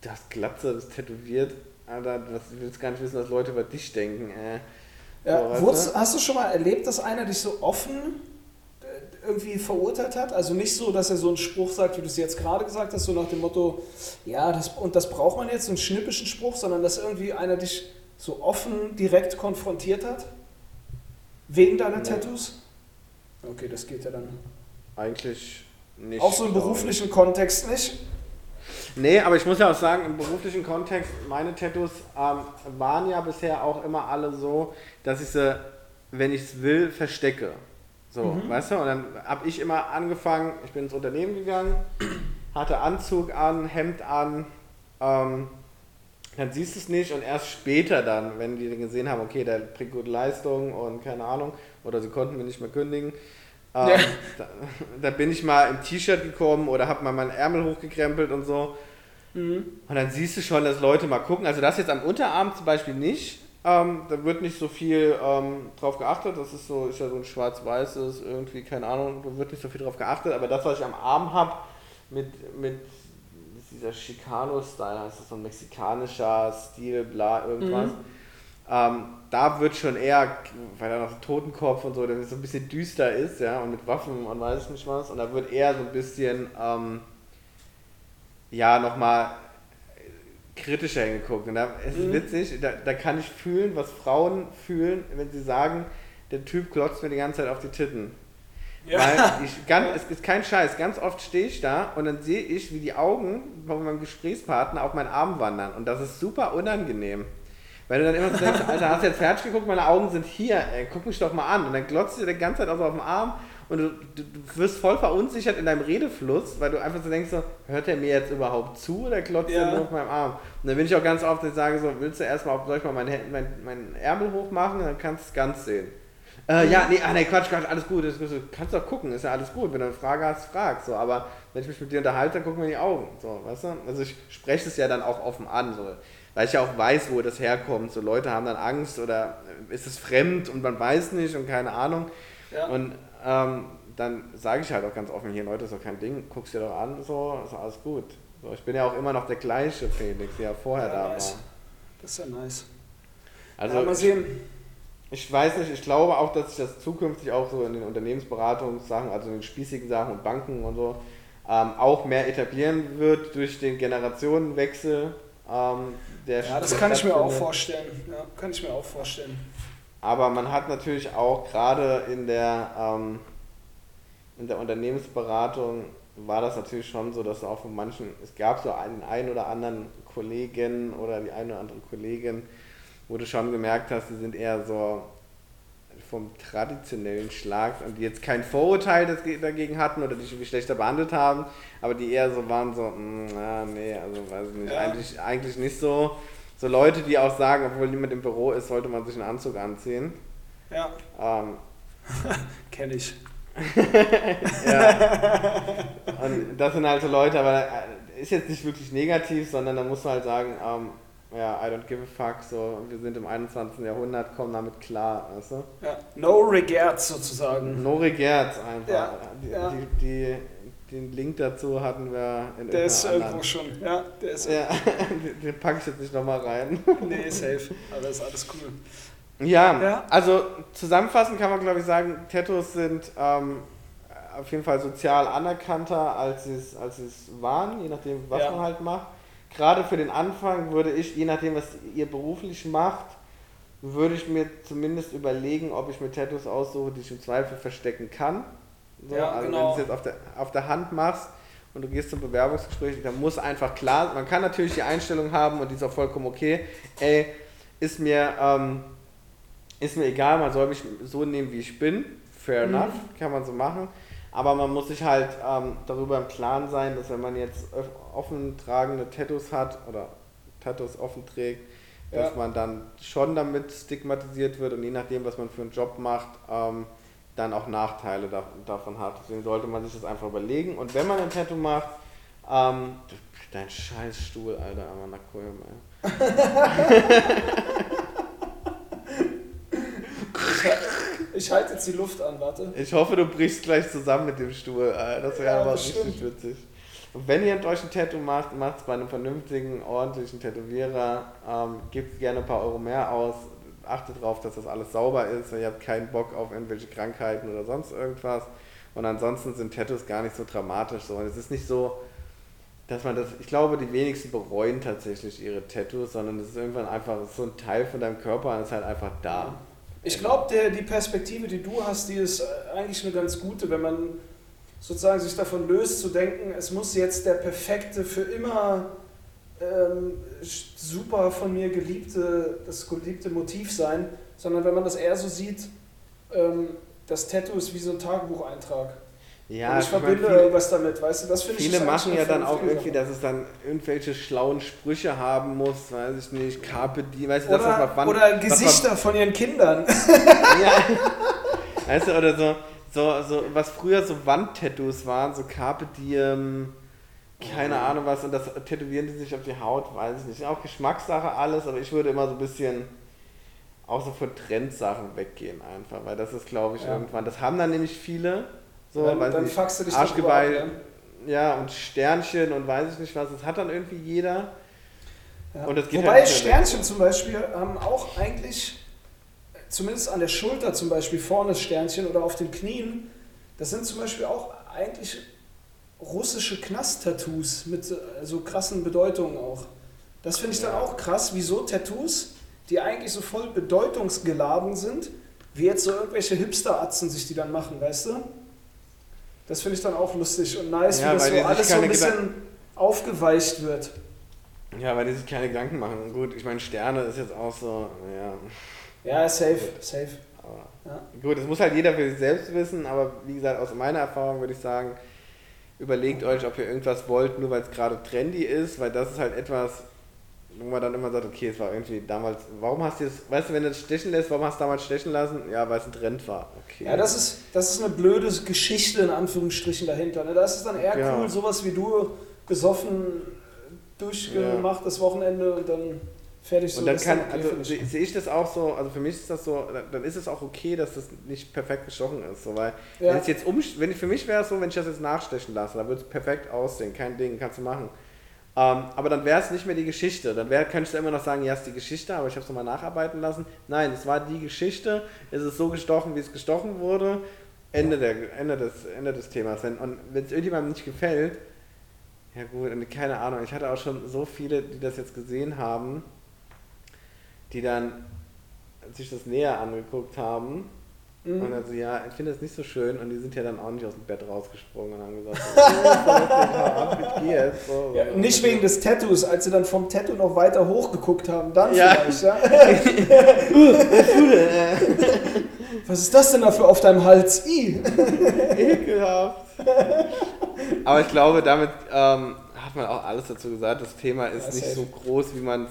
du hast Glatze, du bist tätowiert, Alter, du willst gar nicht wissen, was Leute über dich denken, äh. Ja, so? Hast du schon mal erlebt, dass einer dich so offen irgendwie verurteilt hat. Also nicht so, dass er so einen Spruch sagt, wie du es jetzt gerade gesagt hast, so nach dem Motto, ja, das, und das braucht man jetzt, so einen schnippischen Spruch, sondern dass irgendwie einer dich so offen direkt konfrontiert hat. Wegen deiner nee. Tattoos? Okay, das geht ja dann. Eigentlich nicht. Auch so im beruflichen Kontext nicht? Nee, aber ich muss ja auch sagen, im beruflichen Kontext, meine Tattoos ähm, waren ja bisher auch immer alle so, dass ich sie, wenn ich es will, verstecke. So, mhm. weißt du? Und dann habe ich immer angefangen, ich bin ins Unternehmen gegangen, hatte Anzug an, Hemd an, ähm, dann siehst du es nicht und erst später dann, wenn die gesehen haben, okay, der bringt gute Leistung und keine Ahnung, oder sie konnten mir nicht mehr kündigen, ähm, ja. da, da, bin ich mal im T-Shirt gekommen oder habe mal meinen Ärmel hochgekrempelt und so. Mhm. Und dann siehst du schon, dass Leute mal gucken. Also das jetzt am Unterarm zum Beispiel nicht, ähm, da wird nicht so viel ähm, drauf geachtet. Das ist so, ist ja so ein schwarz-weißes, irgendwie, keine Ahnung, da wird nicht so viel drauf geachtet. Aber das, was ich am Arm habe, mit, mit dieser Chicano-Style, heißt das so ein mexikanischer Stil, bla, irgendwas. Mhm. Ähm, da wird schon eher, weil da noch ein Totenkopf und so, der so ein bisschen düster ist, ja, und mit Waffen und weiß ich nicht was. Und da wird eher so ein bisschen, ähm, ja, nochmal kritischer hingeguckt. Und da ist mhm. witzig, da, da kann ich fühlen, was Frauen fühlen, wenn sie sagen, der Typ klotzt mir die ganze Zeit auf die Titten. Ja. Weil <laughs> ich, ganz, es ist kein Scheiß, ganz oft stehe ich da und dann sehe ich, wie die Augen von meinem Gesprächspartner auf meinen Arm wandern. Und das ist super unangenehm. Weil du dann immer so denkst, Alter, hast du jetzt fertig geguckt, meine Augen sind hier, ey, guck mich doch mal an. Und dann glotzt du dir die ganze Zeit auch so auf den Arm und du, du, du wirst voll verunsichert in deinem Redefluss, weil du einfach so denkst, so, hört er mir jetzt überhaupt zu oder glotzt Ja. er nur auf meinem Arm? Und dann bin ich auch ganz oft, dass ich sage so, willst du erstmal, soll ich mal meinen mein, mein Ärmel hochmachen, dann kannst du es ganz sehen. Äh, ja, nee, ah, nee, Quatsch, Quatsch, alles gut, das, das, kannst doch gucken, ist ja alles gut, wenn du eine Frage hast, frag, so, aber wenn ich mich mit dir unterhalte, dann gucken wir in die Augen, so, weißt du? Also ich spreche es ja dann auch offen an, so, weil ich ja auch weiß, wo das herkommt, so Leute haben dann Angst oder ist es fremd und man weiß nicht und keine Ahnung Ja. und ähm, dann sage ich halt auch ganz offen, hier Leute, ist doch kein Ding, guck's dir doch an, so, ist alles gut. So, ich bin ja auch immer noch der gleiche Felix, der ja vorher Ja, da nice. war. Das ist ja nice. Also ja, mal sehen. ich weiß nicht, ich glaube auch, dass sich das zukünftig auch so in den Unternehmensberatungssachen, also in den spießigen Sachen und Banken und so, ähm, auch mehr etablieren wird durch den Generationenwechsel. Ähm, der Ja, das kann ich mir auch vorstellen. Ja, kann ich mir auch vorstellen. Aber man hat natürlich auch gerade in der, ähm, in der Unternehmensberatung war das natürlich schon so, dass auch von manchen, es gab so einen, einen oder anderen Kollegen oder die eine oder andere Kollegin, wo du schon gemerkt hast, die sind eher so vom traditionellen Schlag und die jetzt kein Vorurteil dagegen hatten oder dich irgendwie schlechter behandelt haben, aber die eher so waren so, mm, ah, nee, also weiß ich nicht, Ja. eigentlich, eigentlich nicht so. So Leute, die auch sagen, obwohl niemand im Büro ist, sollte man sich einen Anzug anziehen. Ja, Ähm, <laughs> kenne ich. <laughs> ja. <laughs> Und das sind halt so Leute, aber äh, ist jetzt nicht wirklich negativ, sondern da muss man halt sagen, ähm, ja, I don't give a fuck, so, wir sind im 21. Jahrhundert, kommen damit klar, weißt du? Ja. No regrets sozusagen. No regrets einfach. Ja, die, ja. Die, die, den Link dazu hatten wir in Der ist irgendeiner irgendwo schon. Ja, der ist. Ja, <laughs> den- den packe ich jetzt nicht nochmal rein. Nee, safe. Aber ist alles cool. Ja, Ja. also zusammenfassend kann man glaube ich sagen, Tattoos sind ähm, auf jeden Fall sozial anerkannter, als sie es, als es waren, je nachdem, was Ja. man halt macht. Gerade für den Anfang würde ich, je nachdem, was ihr beruflich macht, würde ich mir zumindest überlegen, ob ich mir Tattoos aussuche, die ich im Zweifel verstecken kann. So, Ja, also wenn genau. du es jetzt auf der, auf der Hand machst und du gehst zum Bewerbungsgespräch, dann muss einfach klar, man kann natürlich die Einstellung haben und die ist auch vollkommen okay, ey, ist mir, ähm, ist mir egal, man soll mich so nehmen, wie ich bin, fair Mhm. enough, kann man so machen, aber man muss sich halt ähm, darüber im Klaren sein, dass wenn man jetzt offen tragende Tattoos hat oder Tattoos offen trägt, dass Ja. man dann schon damit stigmatisiert wird und je nachdem, was man für einen Job macht, ähm, dann auch Nachteile da, davon hat. Deswegen sollte man sich das einfach überlegen. Und wenn man ein Tattoo macht, ähm, dein scheiß Stuhl, Alter, aber Nakoyim, ey. <laughs> Ich halte jetzt die Luft an, warte. Ich hoffe, du brichst gleich zusammen mit dem Stuhl. Alter. Das wäre Ja, aber richtig witzig. Und wenn ihr euch ein Tattoo macht, macht es bei einem vernünftigen, ordentlichen Tätowierer. Ähm, gebt gerne ein paar Euro mehr aus. Achtet darauf, dass das alles sauber ist. Ihr habt keinen Bock auf irgendwelche Krankheiten oder sonst irgendwas. Und ansonsten sind Tattoos gar nicht so dramatisch. So. Und es ist nicht so, dass man das. Ich glaube, die wenigsten bereuen tatsächlich ihre Tattoos, sondern es ist irgendwann einfach so ein Teil von deinem Körper und ist halt einfach da. Ich glaube, die Perspektive, die du hast, die ist äh, eigentlich eine ganz gute, wenn man sozusagen sich davon löst, zu denken, es muss jetzt der perfekte, für immer ähm, super von mir geliebte, das geliebte Motiv sein, sondern wenn man das eher so sieht, ähm, das Tattoo ist wie so ein Tagebucheintrag. Ja, Und ich ich meine, verbinde viele- irgendwas damit, weißt du, das finde ich Viele machen ja dann auch irgendwie, dass es dann irgendwelche schlauen Sprüche haben muss, weiß ich nicht, Carpe Diem, weißt du, das, was Oder, man oder was man- Gesichter von ihren Kindern. <laughs> ja, weißt du, oder so, so, so, was früher so Wandtattoos waren, so Carpe Diem, keine. Ahnung was, und das tätowieren die sich auf die Haut, weiß ich nicht. Auch Geschmackssache alles, aber ich würde immer so ein bisschen auch so von Trendsachen weggehen einfach, weil das ist, glaube ich, Ja. irgendwann, das haben dann nämlich viele, so, dann weiß dann nicht, fuckst du dich Arschgeweih, ab, ne? ja, und Sternchen und weiß ich nicht was, das hat dann irgendwie jeder. Ja. Und das geht Wobei halt Sternchen zum Beispiel haben auch eigentlich, zumindest an der Schulter zum Beispiel, vorne Sternchen oder auf den Knien, das sind zum Beispiel auch eigentlich russische Knast-Tattoos mit äh, so krassen Bedeutungen auch. Das finde ich dann auch krass, wieso Tattoos, die eigentlich so voll bedeutungsgeladen sind, wie jetzt so irgendwelche Hipster-Atzen sich die dann machen, weißt du? Das finde ich dann auch lustig und nice, Ja, wie das so alles so ein bisschen aufgeweicht wird. Ja, weil die sich keine Gedanken machen. Gut, ich meine, Sterne ist jetzt auch so, ja. Ja, safe, safe. Aber Ja. Gut, das muss halt jeder für sich selbst wissen, aber wie gesagt, aus meiner Erfahrung würde ich sagen, überlegt euch, ob ihr irgendwas wollt, nur weil es gerade trendy ist, weil das ist halt etwas, wo man dann immer sagt, okay, es war irgendwie damals, warum hast du es, weißt du, wenn du es stechen lässt, warum hast du damals stechen lassen? Ja, weil es ein Trend war. Okay. Ja, das ist, das ist eine blöde Geschichte in Anführungsstrichen dahinter. Ne? Da ist es dann eher Ja. cool, sowas wie du gesoffen durchgemacht das Wochenende und dann fertig so. Und dann kann, okay, also ich. sehe ich das auch so, also für mich ist das so, dann- ist es auch okay, dass das nicht perfekt gestochen ist, so, weil Ja. wenn es jetzt um, wenn für mich wäre es so, wenn ich das jetzt nachstechen lasse, dann würde es perfekt aussehen, kein Ding, kannst du machen. Ähm, aber dann wäre es nicht mehr die Geschichte, dann wär, könntest du immer noch sagen, ja, es ist die Geschichte, aber ich habe es nochmal nacharbeiten lassen. Nein, es war die Geschichte, es ist so gestochen, wie es gestochen wurde, Ende, der, Ende, des, Ende des Themas. Wenn, und wenn es irgendjemandem nicht gefällt, ja gut, keine Ahnung, ich hatte auch schon so viele, die das jetzt gesehen haben, die dann sich das näher angeguckt haben Mhm. und dann so, ja, ich finde das nicht so schön und die sind ja dann auch nicht aus dem Bett rausgesprungen und haben gesagt, <laughs> oh, ich jetzt. So, Ja, nicht wegen des Tattoos, als sie dann vom Tattoo noch weiter hochgeguckt haben, dann Ja. vielleicht, ja. <laughs> Was ist das denn da für auf deinem Hals? I. <laughs> Ekelhaft. Aber ich glaube, damit ähm, hat man auch alles dazu gesagt. Das Thema ist Ja, nicht so groß, wie man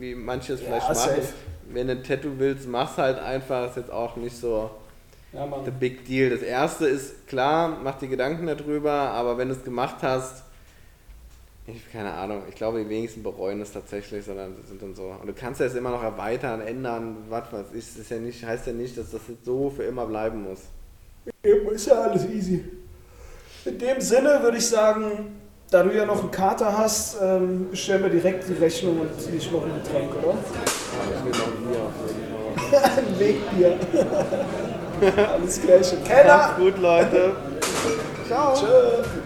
wie manche es Ja, vielleicht machen. safe. Wenn du ein Tattoo willst, mach's halt einfach. Ist jetzt auch nicht so Ja, the big deal. Das erste ist klar, mach dir Gedanken darüber, aber wenn du es gemacht hast, ich keine Ahnung, ich glaube, die wenigsten bereuen es tatsächlich, sondern sind dann so. Und du kannst ja es immer noch erweitern, ändern, was weiß ich. Es ist ja nicht, heißt ja nicht, dass das jetzt so für immer bleiben muss. Eben ist ja alles easy. In dem Sinne würde ich sagen, da du ja noch einen Kater hast, ähm, bestellen wir direkt die Rechnung und nicht noch ein Getränk, oder? Ich will noch Bier auf jeden Fall. ein Wegbier. <laughs> alles Gleiche. Keller! Macht's gut, Leute. Ciao. Tschö.